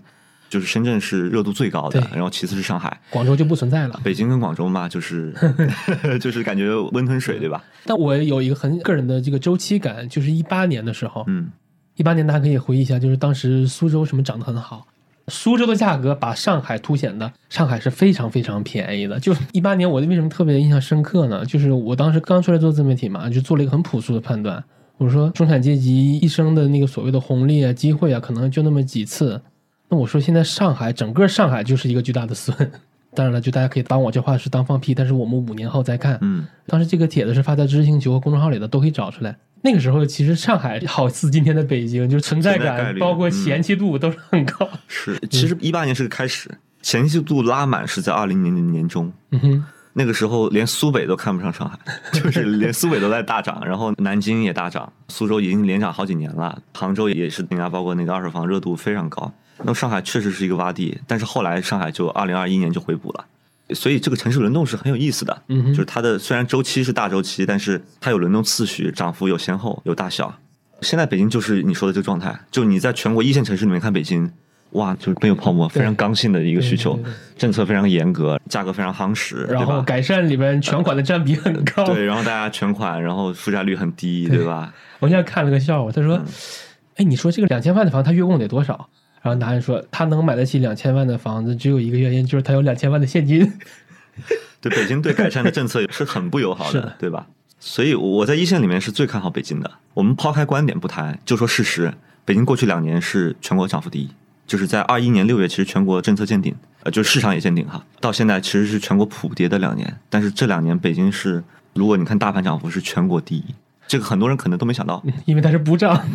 就是深圳是热度最高的，然后其次是上海，广州就不存在了。北京跟广州嘛，就是 就是感觉温吞水，对吧？但我有一个很个人的这个周期感，就是一八年的时候，嗯，一八年大家可以回忆一下，就是当时苏州什么涨得很好。苏州的价格把上海凸显的，上海是非常非常便宜的。就一八年，我为什么特别印象深刻呢？就是我当时刚出来做自媒体嘛，就做了一个很朴素的判断。我说中产阶级一生的那个所谓的红利啊、机会啊，可能就那么几次。那我说现在上海整个上海就是一个巨大的损。当然了，就大家可以当我这话是当放屁，但是我们五年后再看。嗯，当时这个帖子是发在知识星球和公众号里的，都可以找出来。那个时候，其实上海好似今天的北京，就是存在感，包括嫌弃度都是很高。是，其实一八年是个开始，前期度拉满是在二零年的年中。嗯哼，那个时候连苏北都看不上上海，就是连苏北都在大涨，然后南京也大涨，苏州已经连涨好几年了，杭州也是，啊，包括那个二手房热度非常高。那上海确实是一个洼地，但是后来上海就二零二一年就回补了。所以这个城市轮动是很有意思的，嗯，就是它的虽然周期是大周期，但是它有轮动次序，涨幅有先后有大小。现在北京就是你说的这个状态，就你在全国一线城市里面看北京，哇，就是没有泡沫，非常刚性的一个需求，政策非常严格，价格非常夯实，然后改善里边全款的占比很高，对，然后大家全款，然后负债率很低，对。吧？我现在看了个笑话，他说：“哎，你说这个两千万的房，他月供得多少？”然后男人说：“他能买得起两千万的房子，只有一个原因，就是他有两千万的现金。”对，北京对改善的政策是很不友好的，对吧？所以我在一线里面是最看好北京的。我们抛开观点不谈，就说事实，北京过去两年是全国涨幅第一，就是在二一年六月，其实全国政策见顶，呃，就市场也见顶哈。到现在其实是全国普跌的两年，但是这两年北京是，如果你看大盘涨幅是全国第一，这个很多人可能都没想到，因为它是补涨。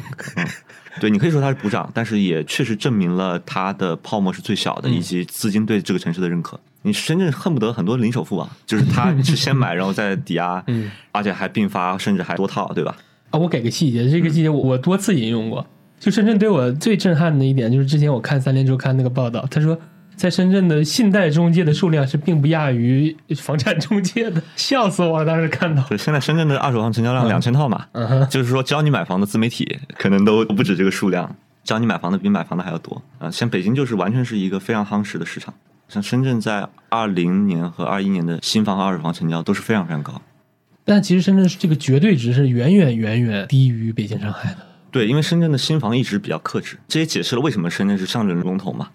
对，你可以说它是补涨，但是也确实证明了它的泡沫是最小的，以及资金对这个城市的认可。你深圳恨不得很多零首付啊，就是他是先买，然后再抵押，嗯，而且还并发，甚至还多套，对吧？啊，我给个细节，这个细节我多次引用过。就深圳对我最震撼的一点，就是之前我看三联周刊那个报道，他说在深圳的信贷中介的数量是并不亚于房产中介的，笑死我了！当时看到，对现在深圳的二手房成交量两千套嘛，就是说教你买房的自媒体可能都不止这个数量，教你买房的比买房的还要多啊。像北京就是完全是一个非常夯实的市场。像深圳在二零年和二一年的新房和二手房成交都是非常非常高，但其实深圳这个绝对值是远远远远低于北京、上海的。对，因为深圳的新房一直比较克制，这也解释了为什么深圳是上证龙头嘛。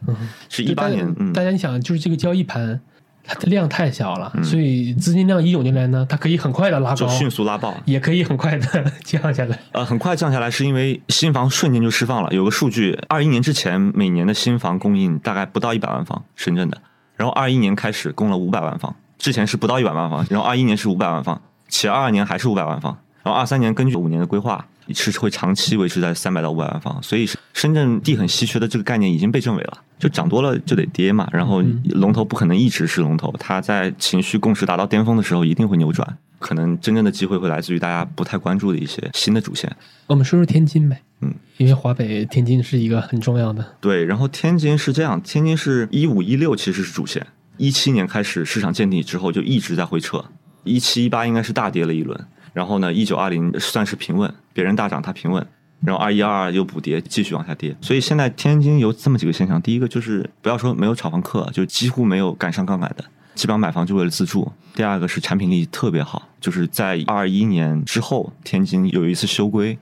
是一八年，大家你想，就是这个交易盘它的量太小了，所以资金量一涌进来呢，它可以很快的拉高，迅速拉爆，也可以很快的 降下来。呃，很快降下来是因为新房瞬间就释放了。有个数据，二一年之前每年的新房供应大概不到一百万房，深圳的。然后二一年开始供了五百万房，之前是不到一百万房，然后二一年是五百万房，且二二年还是五百万房，然后二三年根据五年的规划是会长期维持在三百到五百万方，所以深圳地很稀缺的这个概念已经被证伪了，就涨多了就得跌嘛，然后龙头不可能一直是龙头，它在情绪共识达到巅峰的时候一定会扭转，可能真正的机会会来自于大家不太关注的一些新的主线。我们说说天津呗。嗯，因为华北天津是一个很重要的。对，然后天津是这样，天津是一五一六其实是主线，一七年开始市场见底之后就一直在回撤，一七一八应该是大跌了一轮，然后呢一九二零算是平稳，别人大涨它平稳，然后二一二二又补跌，继续往下跌，所以现在天津有这么几个现象，第一个就是不要说没有炒房客，就几乎没有敢上杠杆的，基本上买房就为了自住；第二个是产品力特别好，就是在二一年之后，天津有一次修规。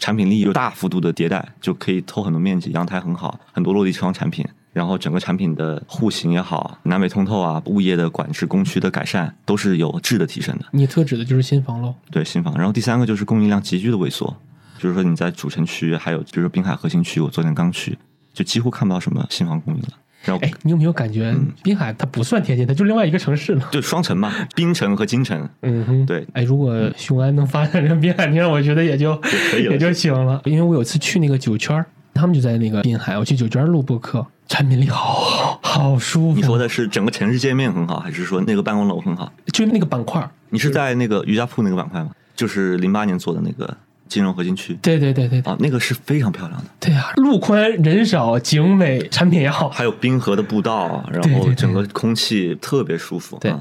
产品力有大幅度的迭代，就可以偷很多面积，阳台很好，很多落地窗产品，然后整个产品的户型也好，南北通透啊，物业的管制、工区的改善都是有质的提升的。你特指的就是新房喽？对，新房。然后第三个就是供应量急剧的萎缩，就是说你在主城区，还有比如说滨海核心区，我昨天刚去，就几乎看不到什么新房供应了。然后哎，你有没有感觉滨海它不算天津，它就另外一个城市了？就双城嘛，滨城和京城。嗯哼，对。哎，如果雄安能发展成滨海，你让我觉得也就也就行了。因为我有次去那个酒圈他们就在那个滨海，我去酒泉录播客，产品力好好舒服。你说的是整个城市界面很好，还是说那个办公楼很好？就那个板块你是在那个瑜伽铺那个板块吗？就是零八年做的那个。金融核心区，对对对对啊，那个是非常漂亮的。对啊，路宽人少，景美，产品也好，还有滨河的步道，然后整个空气特别舒服。对，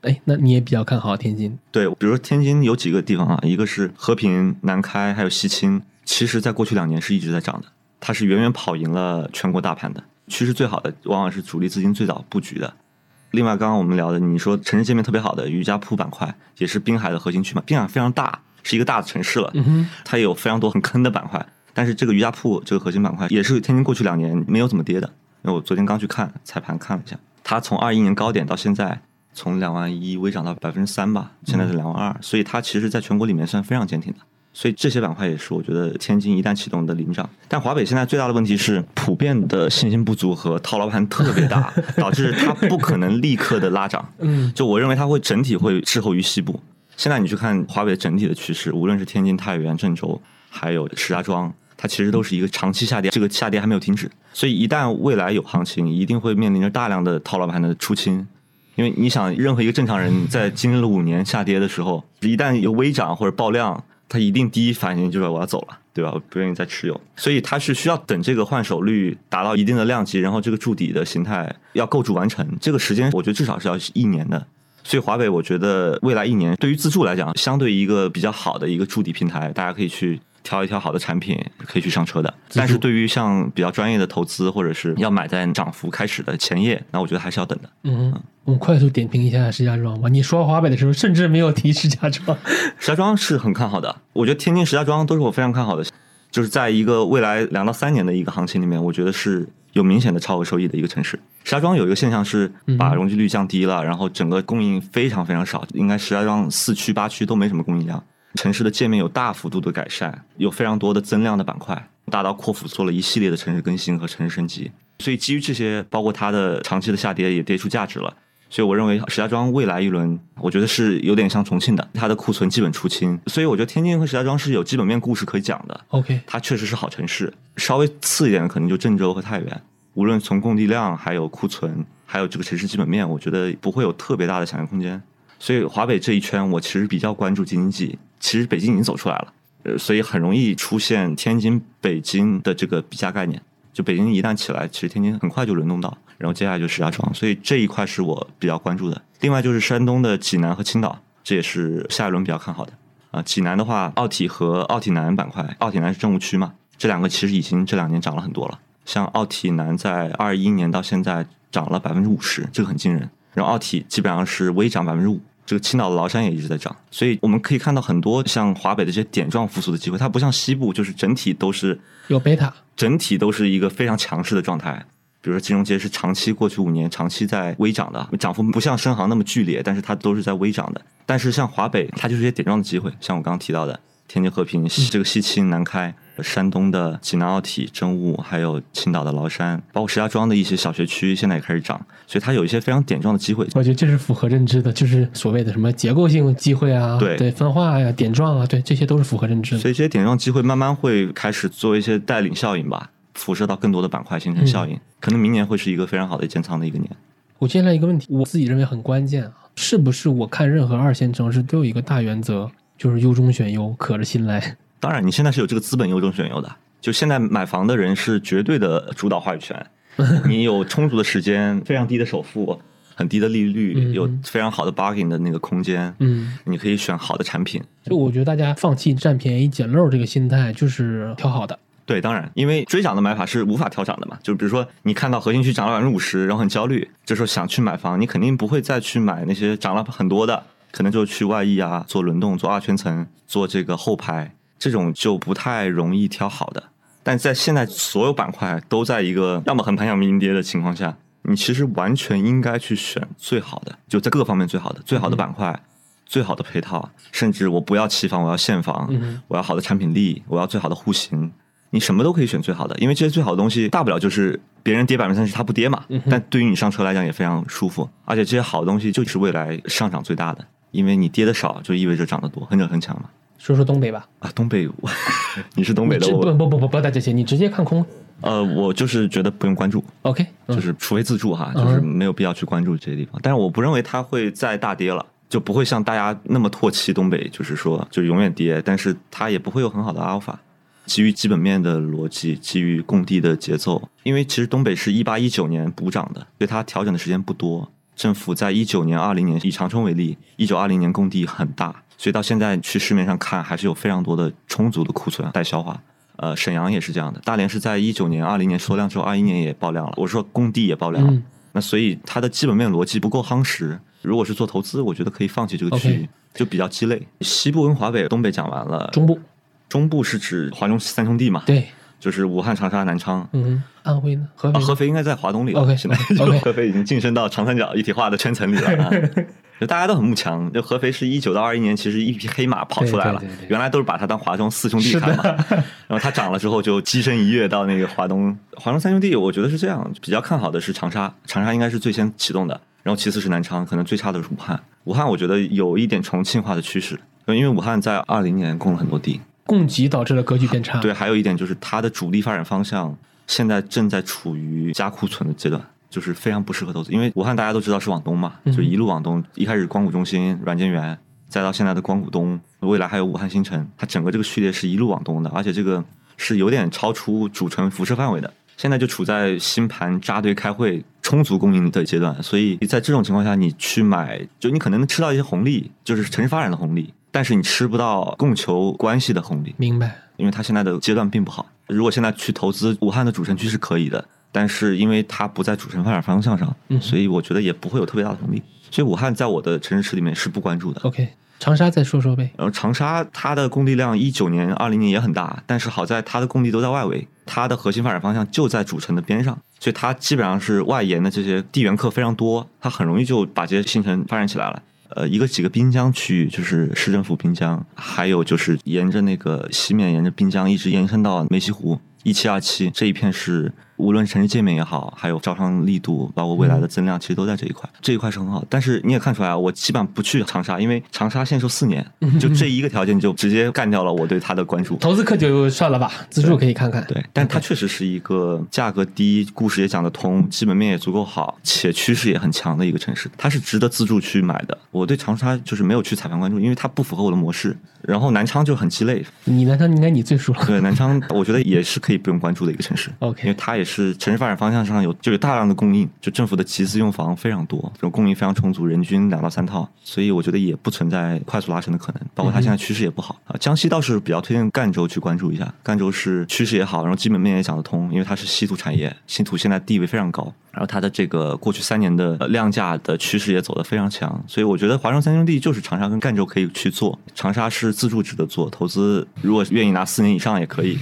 哎，那你也比较看好天津？对，比如说天津有几个地方啊，一个是和平、南开，还有西青，其实在过去两年是一直在涨的，它是远远跑赢了全国大盘的。趋势最好的往往是主力资金最早布局的。另外，刚刚我们聊的，你说城市界面特别好的瑜伽铺板块，也是滨海的核心区嘛，滨海非常大。是一个大的城市了，它也有非常多很坑的板块，但是这个瑜伽铺这个核心板块也是天津过去两年没有怎么跌的。因为我昨天刚去看彩盘看了一下，它从二一年高点到现在，从两万一微涨到百分之三吧，现在是两万二，所以它其实在全国里面算非常坚挺的。所以这些板块也是我觉得天津一旦启动的领涨。但华北现在最大的问题是普遍的信心不足和套牢盘特别大，导致它不可能立刻的拉涨。嗯，就我认为它会整体会滞后于西部。现在你去看华北整体的趋势，无论是天津、太原、郑州，还有石家庄，它其实都是一个长期下跌，这个下跌还没有停止。所以一旦未来有行情，一定会面临着大量的套牢盘的出清。因为你想，任何一个正常人在经历了五年下跌的时候，一旦有微涨或者爆量，他一定第一反应就是我要走了，对吧？我不愿意再持有。所以它是需要等这个换手率达到一定的量级，然后这个筑底的形态要构筑完成，这个时间我觉得至少是要一年的。所以华北，我觉得未来一年对于自助来讲，相对一个比较好的一个筑底平台，大家可以去挑一挑好的产品可以去上车的。但是对于像比较专业的投资或者是要买在涨幅开始的前夜，那我觉得还是要等的。嗯，我们快速点评一下石家庄吧。你说华北的时候，甚至没有提石家庄。石家庄是很看好的，我觉得天津、石家庄都是我非常看好的。就是在一个未来两到三年的一个行情里面，我觉得是有明显的超额收益的一个城市。石家庄有一个现象是把容积率降低了，然后整个供应非常非常少，应该石家庄四区八区都没什么供应量。城市的界面有大幅度的改善，有非常多的增量的板块，大刀阔斧做了一系列的城市更新和城市升级。所以基于这些，包括它的长期的下跌也跌出价值了。所以我认为石家庄未来一轮，我觉得是有点像重庆的，它的库存基本出清。所以我觉得天津和石家庄是有基本面故事可以讲的。OK，它确实是好城市。稍微次一点的可能就郑州和太原。无论从供地量、还有库存、还有这个城市基本面，我觉得不会有特别大的想象空间。所以华北这一圈，我其实比较关注京津冀。其实北京已经走出来了，呃，所以很容易出现天津、北京的这个比价概念。就北京一旦起来，其实天津很快就轮动到。然后接下来就石家庄，所以这一块是我比较关注的。另外就是山东的济南和青岛，这也是下一轮比较看好的。啊，济南的话，奥体和奥体南板块，奥体南是政务区嘛，这两个其实已经这两年涨了很多了。像奥体南在二一年到现在涨了百分之五十，这个很惊人。然后奥体基本上是微涨百分之五。这个青岛的崂山也一直在涨，所以我们可以看到很多像华北的这些点状复苏的机会。它不像西部，就是整体都是有贝塔，整体都是一个非常强势的状态。比如说金融街是长期过去五年长期在微涨的，涨幅不像深航那么剧烈，但是它都是在微涨的。但是像华北，它就是一些点状的机会，像我刚刚提到的天津和平、这个西青南开、山东的济南奥体、真物，还有青岛的崂山，包括石家庄的一些小学区，现在也开始涨，所以它有一些非常点状的机会。我觉得这是符合认知的，就是所谓的什么结构性机会啊，对对，分化呀、点状啊，对，这些都是符合认知的。所以这些点状机会慢慢会开始做一些带领效应吧。辐射到更多的板块，形成效应，可能明年会是一个非常好的建仓的一个年。我接下来一个问题，我自己认为很关键啊，是不是我看任何二线城市都有一个大原则，就是优中选优，可着心来？当然，你现在是有这个资本优中选优的，就现在买房的人是绝对的主导话语权，你有充足的时间，非常低的首付，很低的利率，有非常好的 bargain 的那个空间，嗯，你可以选好的产品。就我觉得大家放弃占便宜捡漏这个心态，就是挑好的。对，当然，因为追涨的买法是无法调涨的嘛。就比如说，你看到核心区涨了百分之五十，然后很焦虑，这时候想去买房，你肯定不会再去买那些涨了很多的，可能就去外溢啊，做轮动，做二圈层，做这个后排，这种就不太容易挑好的。但在现在所有板块都在一个要么横盘要么阴跌的情况下，你其实完全应该去选最好的，就在各个方面最好的，最好的板块，最好的配套，甚至我不要期房，我要现房，我要好的产品力，我要最好的户型。你什么都可以选最好的，因为这些最好的东西，大不了就是别人跌百分之三十，它不跌嘛。但对于你上车来讲也非常舒服，而且这些好的东西就是未来上涨最大的，因为你跌的少，就意味着涨得多，很者很强嘛。说说东北吧。啊，东北，你是东北的，不不不不不带这些，你直接看空。呃，我就是觉得不用关注。OK，就是除非自助哈，就是没有必要去关注这些地方。但是我不认为它会再大跌了，就不会像大家那么唾弃东北，就是说就永远跌，但是它也不会有很好的阿尔法。基于基本面的逻辑，基于供地的节奏，因为其实东北是一八一九年补涨的，所以它调整的时间不多。政府在一九年、二零年，以长春为例，一九二零年供地很大，所以到现在去市面上看，还是有非常多的充足的库存待消化。呃，沈阳也是这样的，大连是在一九年、二零年缩量之后，二一年也爆量了。我说供地也爆量，那所以它的基本面逻辑不够夯实。如果是做投资，我觉得可以放弃这个区域，就比较鸡肋。西部跟华北、东北讲完了，中部。中部是指华中三兄弟嘛？对，就是武汉、长沙、南昌。嗯，安徽呢？合肥？合肥应该在华东里了。OK，现在 合肥已经晋升到长三角一体化的圈层里了。就大家都很慕强，就合肥是一九到二一年，其实一匹黑马跑出来了。原来都是把它当华中四兄弟看嘛。然后它涨了之后，就跻身一跃到那个华东。华中三兄弟，我觉得是这样，比较看好的是长沙，长沙应该是最先启动的，然后其次是南昌，可能最差的是武汉。武汉我觉得有一点重庆化的趋势，因为武汉在二零年供了很多地。供给导致了格局变差。对，还有一点就是它的主力发展方向现在正在处于加库存的阶段，就是非常不适合投资。因为武汉大家都知道是往东嘛，就一路往东，一开始光谷中心、软件园，再到现在的光谷东，未来还有武汉新城，它整个这个序列是一路往东的，而且这个是有点超出主城辐射范围的。现在就处在新盘扎堆开会、充足供应的阶段，所以在这种情况下，你去买，就你可能能吃到一些红利，就是城市发展的红利。但是你吃不到供求关系的红利。明白。因为它现在的阶段并不好。如果现在去投资武汉的主城区是可以的，但是因为它不在主城发展方向上，所以我觉得也不会有特别大的红利。所以武汉在我的城市池里面是不关注的。OK，长沙再说说呗。然后长沙它的供地量一九年、二零年也很大，但是好在它的供地都在外围，它的核心发展方向就在主城的边上，所以它基本上是外延的这些地缘客非常多，它很容易就把这些新城发展起来了。呃，一个几个滨江区域，就是市政府滨江，还有就是沿着那个西面，沿着滨江一直延伸到梅溪湖一七二七这一片是。无论城市界面也好，还有招商力度，包括未来的增量，其实都在这一块。这一块是很好，但是你也看出来啊，我基本上不去长沙，因为长沙限售四年，就这一个条件就直接干掉了我对它的关注。投资客就算了吧，自助可以看看。对，但它确实是一个价格低、故事也讲得通、基本面也足够好，且趋势也很强的一个城市，它是值得自助去买的。我对长沙就是没有去踩盘关注，因为它不符合我的模式。然后南昌就很鸡肋。你南昌应该你最熟了。对，南昌 我觉得也是可以不用关注的一个城市。OK，因为它也是城市发展方。方向上有就有大量的供应，就政府的集资用房非常多，这种供应非常充足，人均两到三套，所以我觉得也不存在快速拉升的可能。包括它现在趋势也不好啊。江西倒是比较推荐赣州去关注一下，赣州是趋势也好，然后基本面也讲得通，因为它是稀土产业，稀土现在地位非常高，然后它的这个过去三年的量价的趋势也走得非常强，所以我觉得华中三兄弟就是长沙跟赣州可以去做，长沙是自助值得做，投资如果愿意拿四年以上也可以，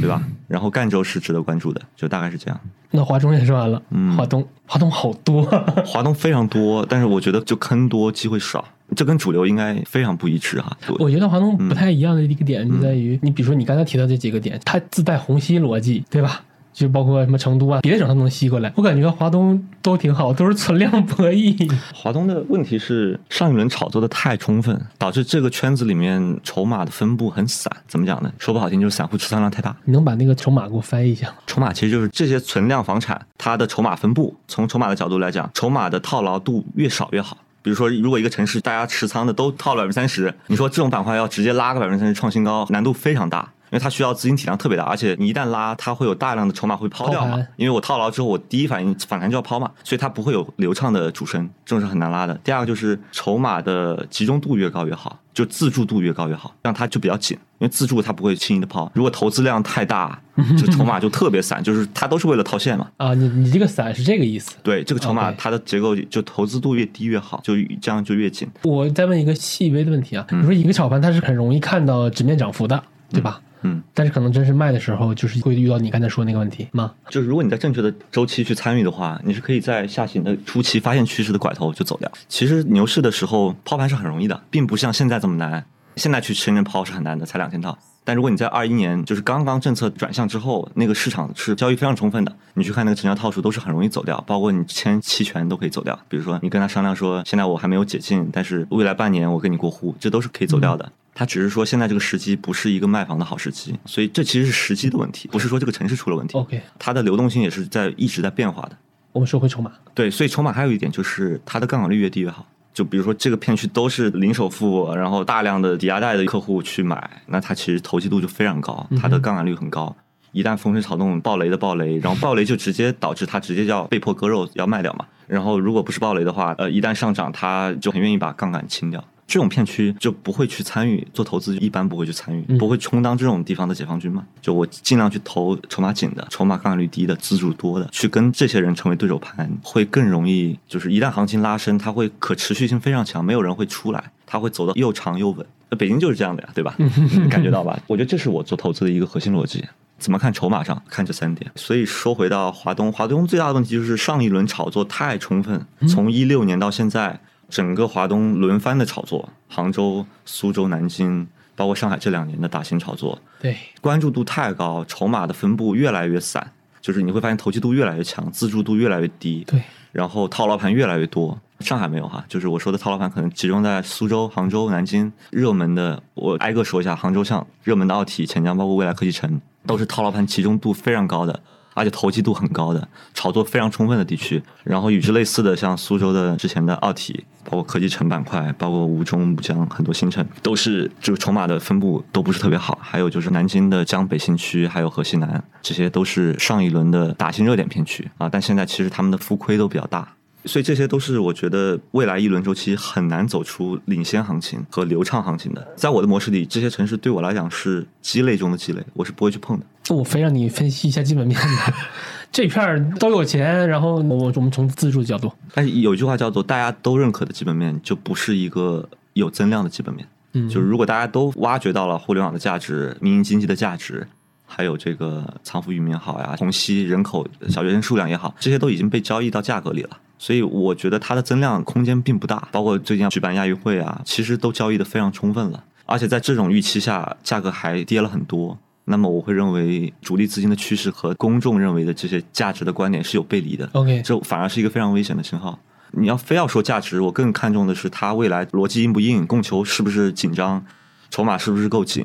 对吧？然后赣州是值得关注的，就大概是这样。那华中也说完了，嗯，华东，华东好多，华东非常多，但是我觉得就坑多机会少，这跟主流应该非常不一致哈。我觉得华东不太一样的一个点就在于，你比如说你刚才提到这几个点，它自带虹吸逻辑，对吧？就包括什么成都啊，别的省它都能吸过来。我感觉华东都挺好，都是存量博弈。华东的问题是上一轮炒作的太充分，导致这个圈子里面筹码的分布很散。怎么讲呢？说不好听就是散户持仓量太大。你能把那个筹码给我翻译一下吗？筹码其实就是这些存量房产它的筹码分布。从筹码的角度来讲，筹码的套牢度越少越好。比如说，如果一个城市大家持仓的都套了百分之三十，你说这种板块要直接拉个百分之三十创新高，难度非常大。因为它需要资金体量特别大，而且你一旦拉，它会有大量的筹码会抛掉嘛。因为我套牢之后，我第一反应反弹就要抛嘛，所以它不会有流畅的主升，这种是很难拉的。第二个就是筹码的集中度越高越好，就自助度越高越好，让它就比较紧。因为自助它不会轻易的抛，如果投资量太大，就筹码就特别散，就是它都是为了套现嘛。啊，你你这个散是这个意思？对，这个筹码它的结构就投资度越低越好，就这样就越紧。我再问一个细微的问题啊，你说一个炒盘它是很容易看到纸面涨幅的，对吧？嗯，但是可能真是卖的时候，就是会遇到你刚才说那个问题吗？就是如果你在正确的周期去参与的话，你是可以在下行的初期发现趋势的拐头就走掉。其实牛市的时候抛盘是很容易的，并不像现在这么难。现在去深圳抛是很难的，才两千套。但如果你在二一年就是刚刚政策转向之后，那个市场是交易非常充分的，你去看那个成交套数都是很容易走掉，包括你签期权都可以走掉。比如说你跟他商量说，现在我还没有解禁，但是未来半年我跟你过户，这都是可以走掉的。他只是说现在这个时机不是一个卖房的好时机，所以这其实是时机的问题，不是说这个城市出了问题。OK，它的流动性也是在一直在变化的。我们说回筹码，对，所以筹码还有一点就是它的杠杆率越低越好。就比如说这个片区都是零首付，然后大量的抵押贷的客户去买，那它其实投机度就非常高，它的杠杆率很高。一旦风吹草动，暴雷的暴雷，然后暴雷就直接导致它直接要被迫割肉要卖掉嘛。然后如果不是暴雷的话，呃，一旦上涨，它就很愿意把杠杆清掉。这种片区就不会去参与做投资，一般不会去参与，不会充当这种地方的解放军嘛？就我尽量去投筹码紧的、筹码杠杆率低的、资助多的，去跟这些人成为对手盘，会更容易。就是一旦行情拉升，它会可持续性非常强，没有人会出来，它会走得又长又稳。那北京就是这样的呀，对吧？感觉到吧？我觉得这是我做投资的一个核心逻辑。怎么看筹码上？看这三点。所以说回到华东，华东最大的问题就是上一轮炒作太充分，从一六年到现在。整个华东轮番的炒作，杭州、苏州、南京，包括上海这两年的大型炒作，对关注度太高，筹码的分布越来越散，就是你会发现投机度越来越强，自助度越来越低，对，然后套牢盘越来越多。上海没有哈，就是我说的套牢盘可能集中在苏州、杭州、南京，热门的我挨个说一下，杭州像热门的奥体、钱江，包括未来科技城，都是套牢盘集中度非常高的。而且投机度很高的、炒作非常充分的地区，然后与之类似的，像苏州的之前的奥体，包括科技城板块，包括吴中、吴江很多新城，都是就是筹码的分布都不是特别好。还有就是南京的江北新区，还有河西南，这些都是上一轮的打新热点片区啊。但现在其实他们的浮亏都比较大，所以这些都是我觉得未来一轮周期很难走出领先行情和流畅行情的。在我的模式里，这些城市对我来讲是鸡肋中的鸡肋，我是不会去碰的。我非让你分析一下基本面的，这片儿都有钱，然后我我们从自助角度，但是有一句话叫做大家都认可的基本面，就不是一个有增量的基本面。嗯，就是如果大家都挖掘到了互联网的价值、民营经济的价值。还有这个藏富于民好呀，虹吸人口、小学生数量也好，这些都已经被交易到价格里了。所以我觉得它的增量空间并不大。包括最近举办亚运会啊，其实都交易的非常充分了。而且在这种预期下，价格还跌了很多。那么我会认为主力资金的趋势和公众认为的这些价值的观点是有背离的。OK，这反而是一个非常危险的信号。你要非要说价值，我更看重的是它未来逻辑硬不硬，供求是不是紧张，筹码是不是够紧。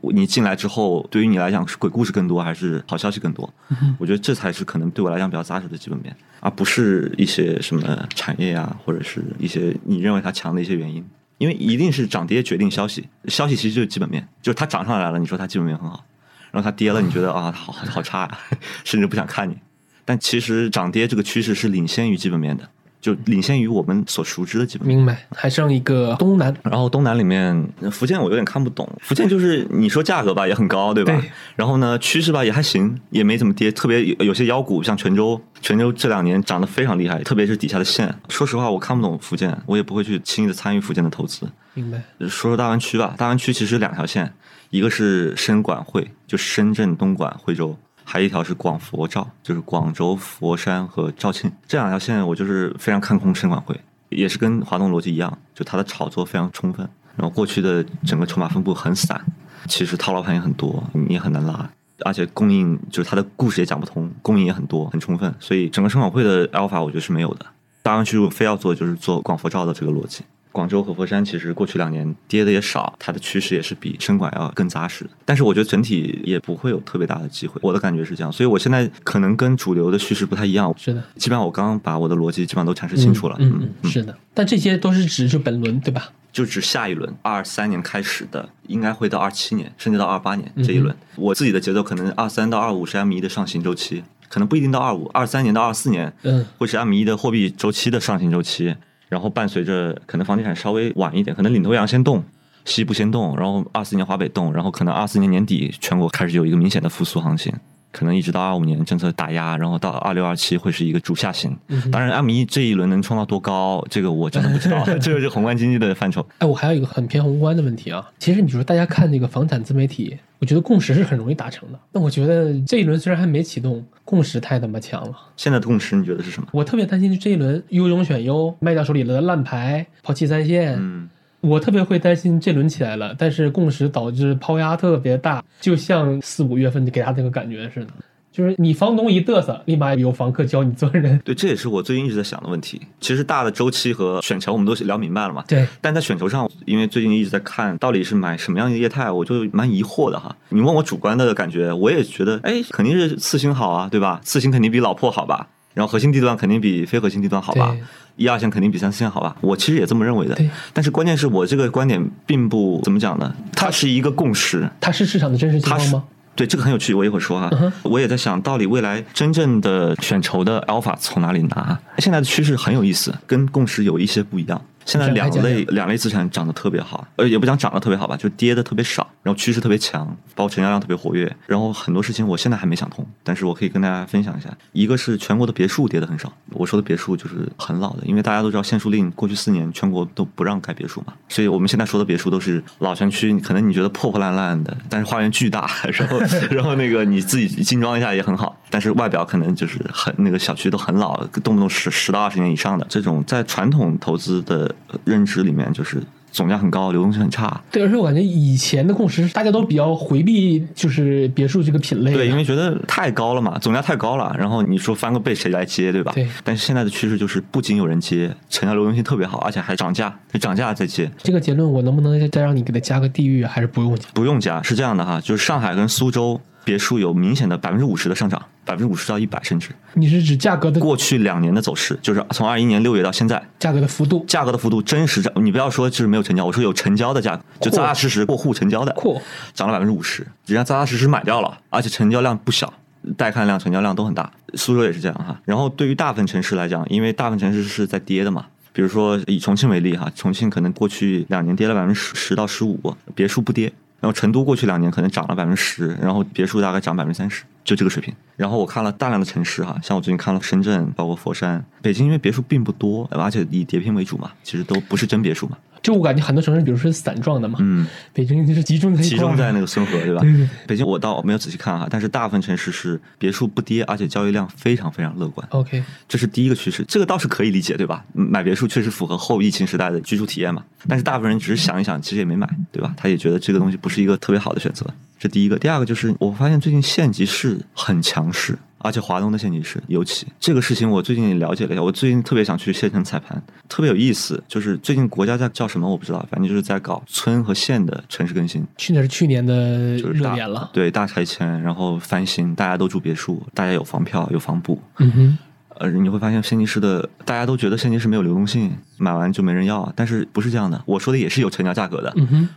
你进来之后，对于你来讲是鬼故事更多还是好消息更多？我觉得这才是可能对我来讲比较扎实的基本面，而不是一些什么产业啊，或者是一些你认为它强的一些原因。因为一定是涨跌决定消息，消息其实就是基本面，就是它涨上来了，你说它基本面很好；然后它跌了，你觉得啊，好好差啊，甚至不想看你。但其实涨跌这个趋势是领先于基本面的。就领先于我们所熟知的基本明白，还剩一个东南，然后东南里面福建我有点看不懂，福建就是你说价格吧也很高，对吧？对。然后呢趋势吧也还行，也没怎么跌，特别有些妖股，像泉州，泉州这两年涨得非常厉害，特别是底下的线。说实话，我看不懂福建，我也不会去轻易的参与福建的投资。明白。说说大湾区吧，大湾区其实两条线，一个是深莞惠，就深圳、东莞、惠州。还有一条是广佛肇，就是广州、佛山和肇庆这两条线，我就是非常看空深广汇，也是跟华东逻辑一样，就它的炒作非常充分，然后过去的整个筹码分布很散，其实套牢盘也很多，你也很难拉，而且供应就是它的故事也讲不通，供应也很多很充分，所以整个深广汇的 alpha 我觉得是没有的。大湾区非要做就是做广佛肇的这个逻辑。广州和佛山其实过去两年跌的也少，它的趋势也是比深管要更扎实。但是我觉得整体也不会有特别大的机会，我的感觉是这样。所以我现在可能跟主流的叙事不太一样。是的，基本上我刚刚把我的逻辑基本上都阐释清楚了。嗯嗯，是的。但这些都是指就本轮对吧？就指下一轮，二三年开始的，应该会到二七年，甚至到二八年这一轮。我自己的节奏可能二三到二五是 M 一的上行周期，可能不一定到二五，二三年到二四年，嗯，会是 M 一的货币周期的上行周期。然后伴随着可能房地产稍微晚一点，可能领头羊先动，西部先动，然后二四年华北动，然后可能二四年年底全国开始有一个明显的复苏行情，可能一直到二五年政策打压，然后到二六二七会是一个主下行。当然，M 一这一轮能冲到多高，这个我真的不知道，这个是宏观经济的范畴。哎，我还有一个很偏宏观的问题啊，其实你说大家看那个房产自媒体。我觉得共识是很容易达成的。那我觉得这一轮虽然还没启动，共识太他妈强了。现在的共识你觉得是什么？我特别担心这一轮优中选优，卖掉手里的烂牌，抛弃三线。嗯，我特别会担心这轮起来了，但是共识导致抛压特别大，就像四五月份给他那个感觉似的。就是你房东一嘚瑟，立马有房客教你做人。对，这也是我最近一直在想的问题。其实大的周期和选筹我们都聊明白了嘛。对。但在选筹上，因为最近一直在看到底是买什么样的业态，我就蛮疑惑的哈。你问我主观的感觉，我也觉得，哎，肯定是次新好啊，对吧？次新肯定比老破好吧？然后核心地段肯定比非核心地段好吧？一二线肯定比三四线好吧？我其实也这么认为的。对。但是关键是我这个观点并不怎么讲呢？它是一个共识。它是市场的真实情况吗？对这个很有趣，我一会儿说哈。我也在想到底未来真正的选筹的 alpha 从哪里拿？现在的趋势很有意思，跟共识有一些不一样。现在两类两类资产涨得特别好，呃，也不讲涨得特别好吧，就跌的特别少，然后趋势特别强，包括成交量特别活跃，然后很多事情我现在还没想通，但是我可以跟大家分享一下。一个是全国的别墅跌的很少，我说的别墅就是很老的，因为大家都知道限塑令过去四年全国都不让盖别墅嘛，所以我们现在说的别墅都是老城区，可能你觉得破破烂烂的，但是花园巨大，然后然后那个你自己精装一下也很好，但是外表可能就是很那个小区都很老，动不动十十到二十年以上的这种，在传统投资的认知里面。就是总价很高，流动性很差。对，而且我感觉以前的共识大家都比较回避，就是别墅这个品类。对，因为觉得太高了嘛，总价太高了。然后你说翻个倍谁来接，对吧？对。但是现在的趋势就是不仅有人接，成交流动性特别好，而且还涨价，涨价再接。这个结论我能不能再让你给他加个地域，还是不用加？不用加，是这样的哈，就是上海跟苏州。别墅有明显的百分之五十的上涨，百分之五十到一百甚至。你是指价格的过去两年的走势，就是从二一年六月到现在，价格的幅度，价格的幅度真实涨。你不要说就是没有成交，我说有成交的价格，就扎扎实实过户成交的，扩涨了百分之五十，人家扎扎实实买掉了，而且成交量不小。带看量、成交量都很大。苏州也是这样哈。然后对于大部分城市来讲，因为大部分城市是在跌的嘛，比如说以重庆为例哈，重庆可能过去两年跌了百分之十十到十五，别墅不跌。然后成都过去两年可能涨了百分之十，然后别墅大概涨百分之三十，就这个水平。然后我看了大量的城市哈，像我最近看了深圳，包括佛山、北京，因为别墅并不多，而且以叠拼为主嘛，其实都不是真别墅嘛。就我感觉很多城市，比如说是散状的嘛，嗯，北京就是集中在集中在那个孙河，对吧？对对。北京我倒没有仔细看哈，但是大部分城市是别墅不跌，而且交易量非常非常乐观。OK，这是第一个趋势，这个倒是可以理解，对吧？买别墅确实符合后疫情时代的居住体验嘛。但是大部分人只是想一想，其实也没买，对吧？他也觉得这个东西不是一个特别好的选择。这第一个，第二个就是我发现最近县级市很强势。而且华东的县级市尤其这个事情，我最近也了解了一下。我最近特别想去县城踩盘，特别有意思。就是最近国家在叫什么我不知道，反正就是在搞村和县的城市更新。去年是去年的热点了，对大拆迁，然后翻新，大家都住别墅，大家有房票有房补。嗯哼，呃，你会发现县级市的大家都觉得县级市没有流动性，买完就没人要，但是不是这样的？我说的也是有成交价格的。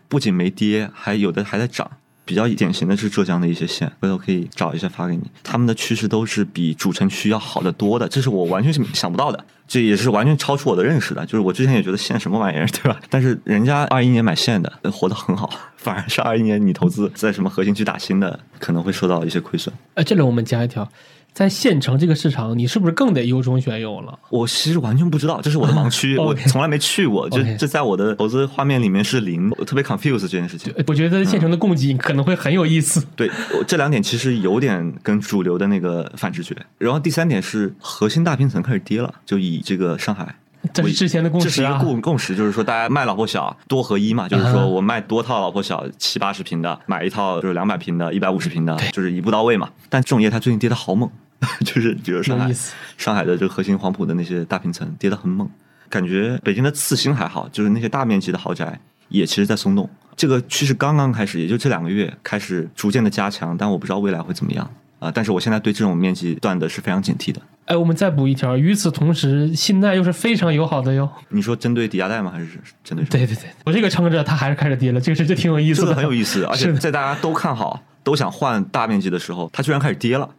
不仅没跌，还有的还在涨。比较典型的是浙江的一些县，回头可以找一下发给你。他们的趋势都是比主城区要好得多的，这是我完全想不到的，这也是完全超出我的认识的。就是我之前也觉得县什么玩意儿，对吧？但是人家二一年买县的活得很好，反而是二一年你投资在什么核心区打新的，可能会受到一些亏损。哎，这里我们加一条。在县城这个市场，你是不是更得优中选优了？我其实完全不知道，这是我的盲区，我从来没去过，就这在我的投资画面里面是零，我特别 confuse 这件事情。我觉得县城的供给可能会很有意思。对，这两点其实有点跟主流的那个反直觉。然后第三点是核心大平层开始跌了，就以这个上海，这是之前的共识，这是一个共共识，就是说大家卖老婆小多合一嘛，就是说我卖多套老婆小七八十平的，买一套就是两百平的、一百五十平的，就是一步到位嘛。但这种业态最近跌的好猛。就是比如上海，上海的这个核心黄埔的那些大平层跌的很猛，感觉北京的次新还好，就是那些大面积的豪宅也其实在松动。这个趋势刚刚开始，也就这两个月开始逐渐的加强，但我不知道未来会怎么样啊！但是我现在对这种面积段的是非常警惕的。哎，我们再补一条，与此同时，信贷又是非常友好的哟。你说针对抵押贷吗？还是针对？对对对，我这个撑着，它还是开始跌了，这个事就挺有意思的，这很有意思。而且在大家都看好、都想换大面积的时候，它居然开始跌了。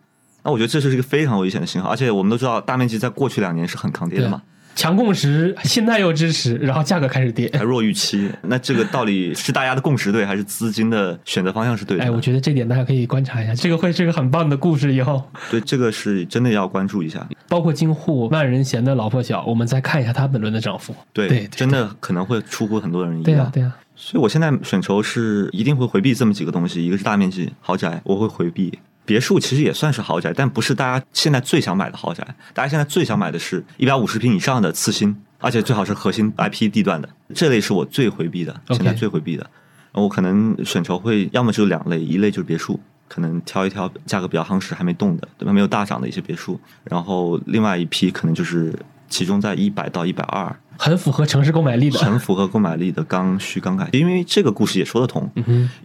那我觉得这是一个非常危险的信号，而且我们都知道大面积在过去两年是很抗跌的嘛。强共识，信贷又支持，然后价格开始跌，还弱预期。那这个到底是大家的共识对，还是资金的选择方向是对的？哎，我觉得这点大家可以观察一下，这个会是一个很棒的故事。以后对这个是真的要关注一下。包括京沪万人嫌的老破小，我们再看一下它本轮的涨幅。对，真的可能会出乎很多人意料。对呀，对呀。所以我现在选筹是一定会回避这么几个东西，一个是大面积豪宅，我会回避。别墅其实也算是豪宅，但不是大家现在最想买的豪宅。大家现在最想买的是一百五十平以上的次新，而且最好是核心 IP 地段的。这类是我最回避的，现在最回避的。我可能选筹会要么就两类，一类就是别墅，可能挑一挑价格比较夯实、还没动的，对吧？没有大涨的一些别墅。然后另外一批可能就是集中在一百到一百二。很符合城市购买力的，很符合购买力的刚需刚改，因为这个故事也说得通。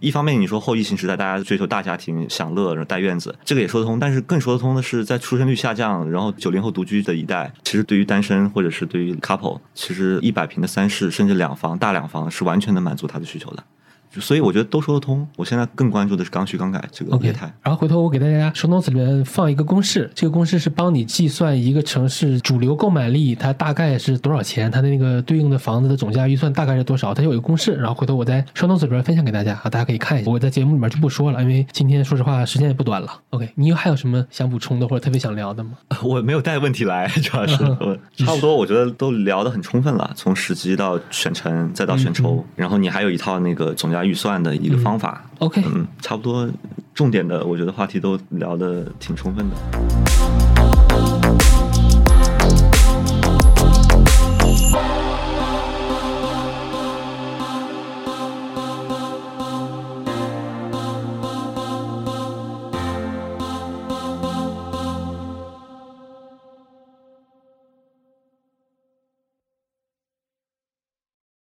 一方面你说后疫情时代大家追求大家庭享乐，然后带院子，这个也说得通。但是更说得通的是，在出生率下降，然后九零后独居的一代，其实对于单身或者是对于 couple，其实一百平的三室甚至两房大两房是完全能满足他的需求的。所以我觉得都说得通。我现在更关注的是刚需刚改这个业态。然后回头我给大家说 notes 里面放一个公式，这个公式是帮你计算一个城市主流购买力它大概是多少钱，它的那个对应的房子的总价预算大概是多少，它有一个公式。然后回头我在说 notes 里面分享给大家啊，大家可以看一下。我在节目里面就不说了，因为今天说实话时间也不短了。OK，你还有什么想补充的或者特别想聊的吗？我没有带问题来，主要是差不多，我觉得都聊得很充分了，从时机到选城再到选筹，然后你还有一套那个总价。预算的一个方法，OK，嗯，差不多重点的，我觉得话题都聊的挺充分的。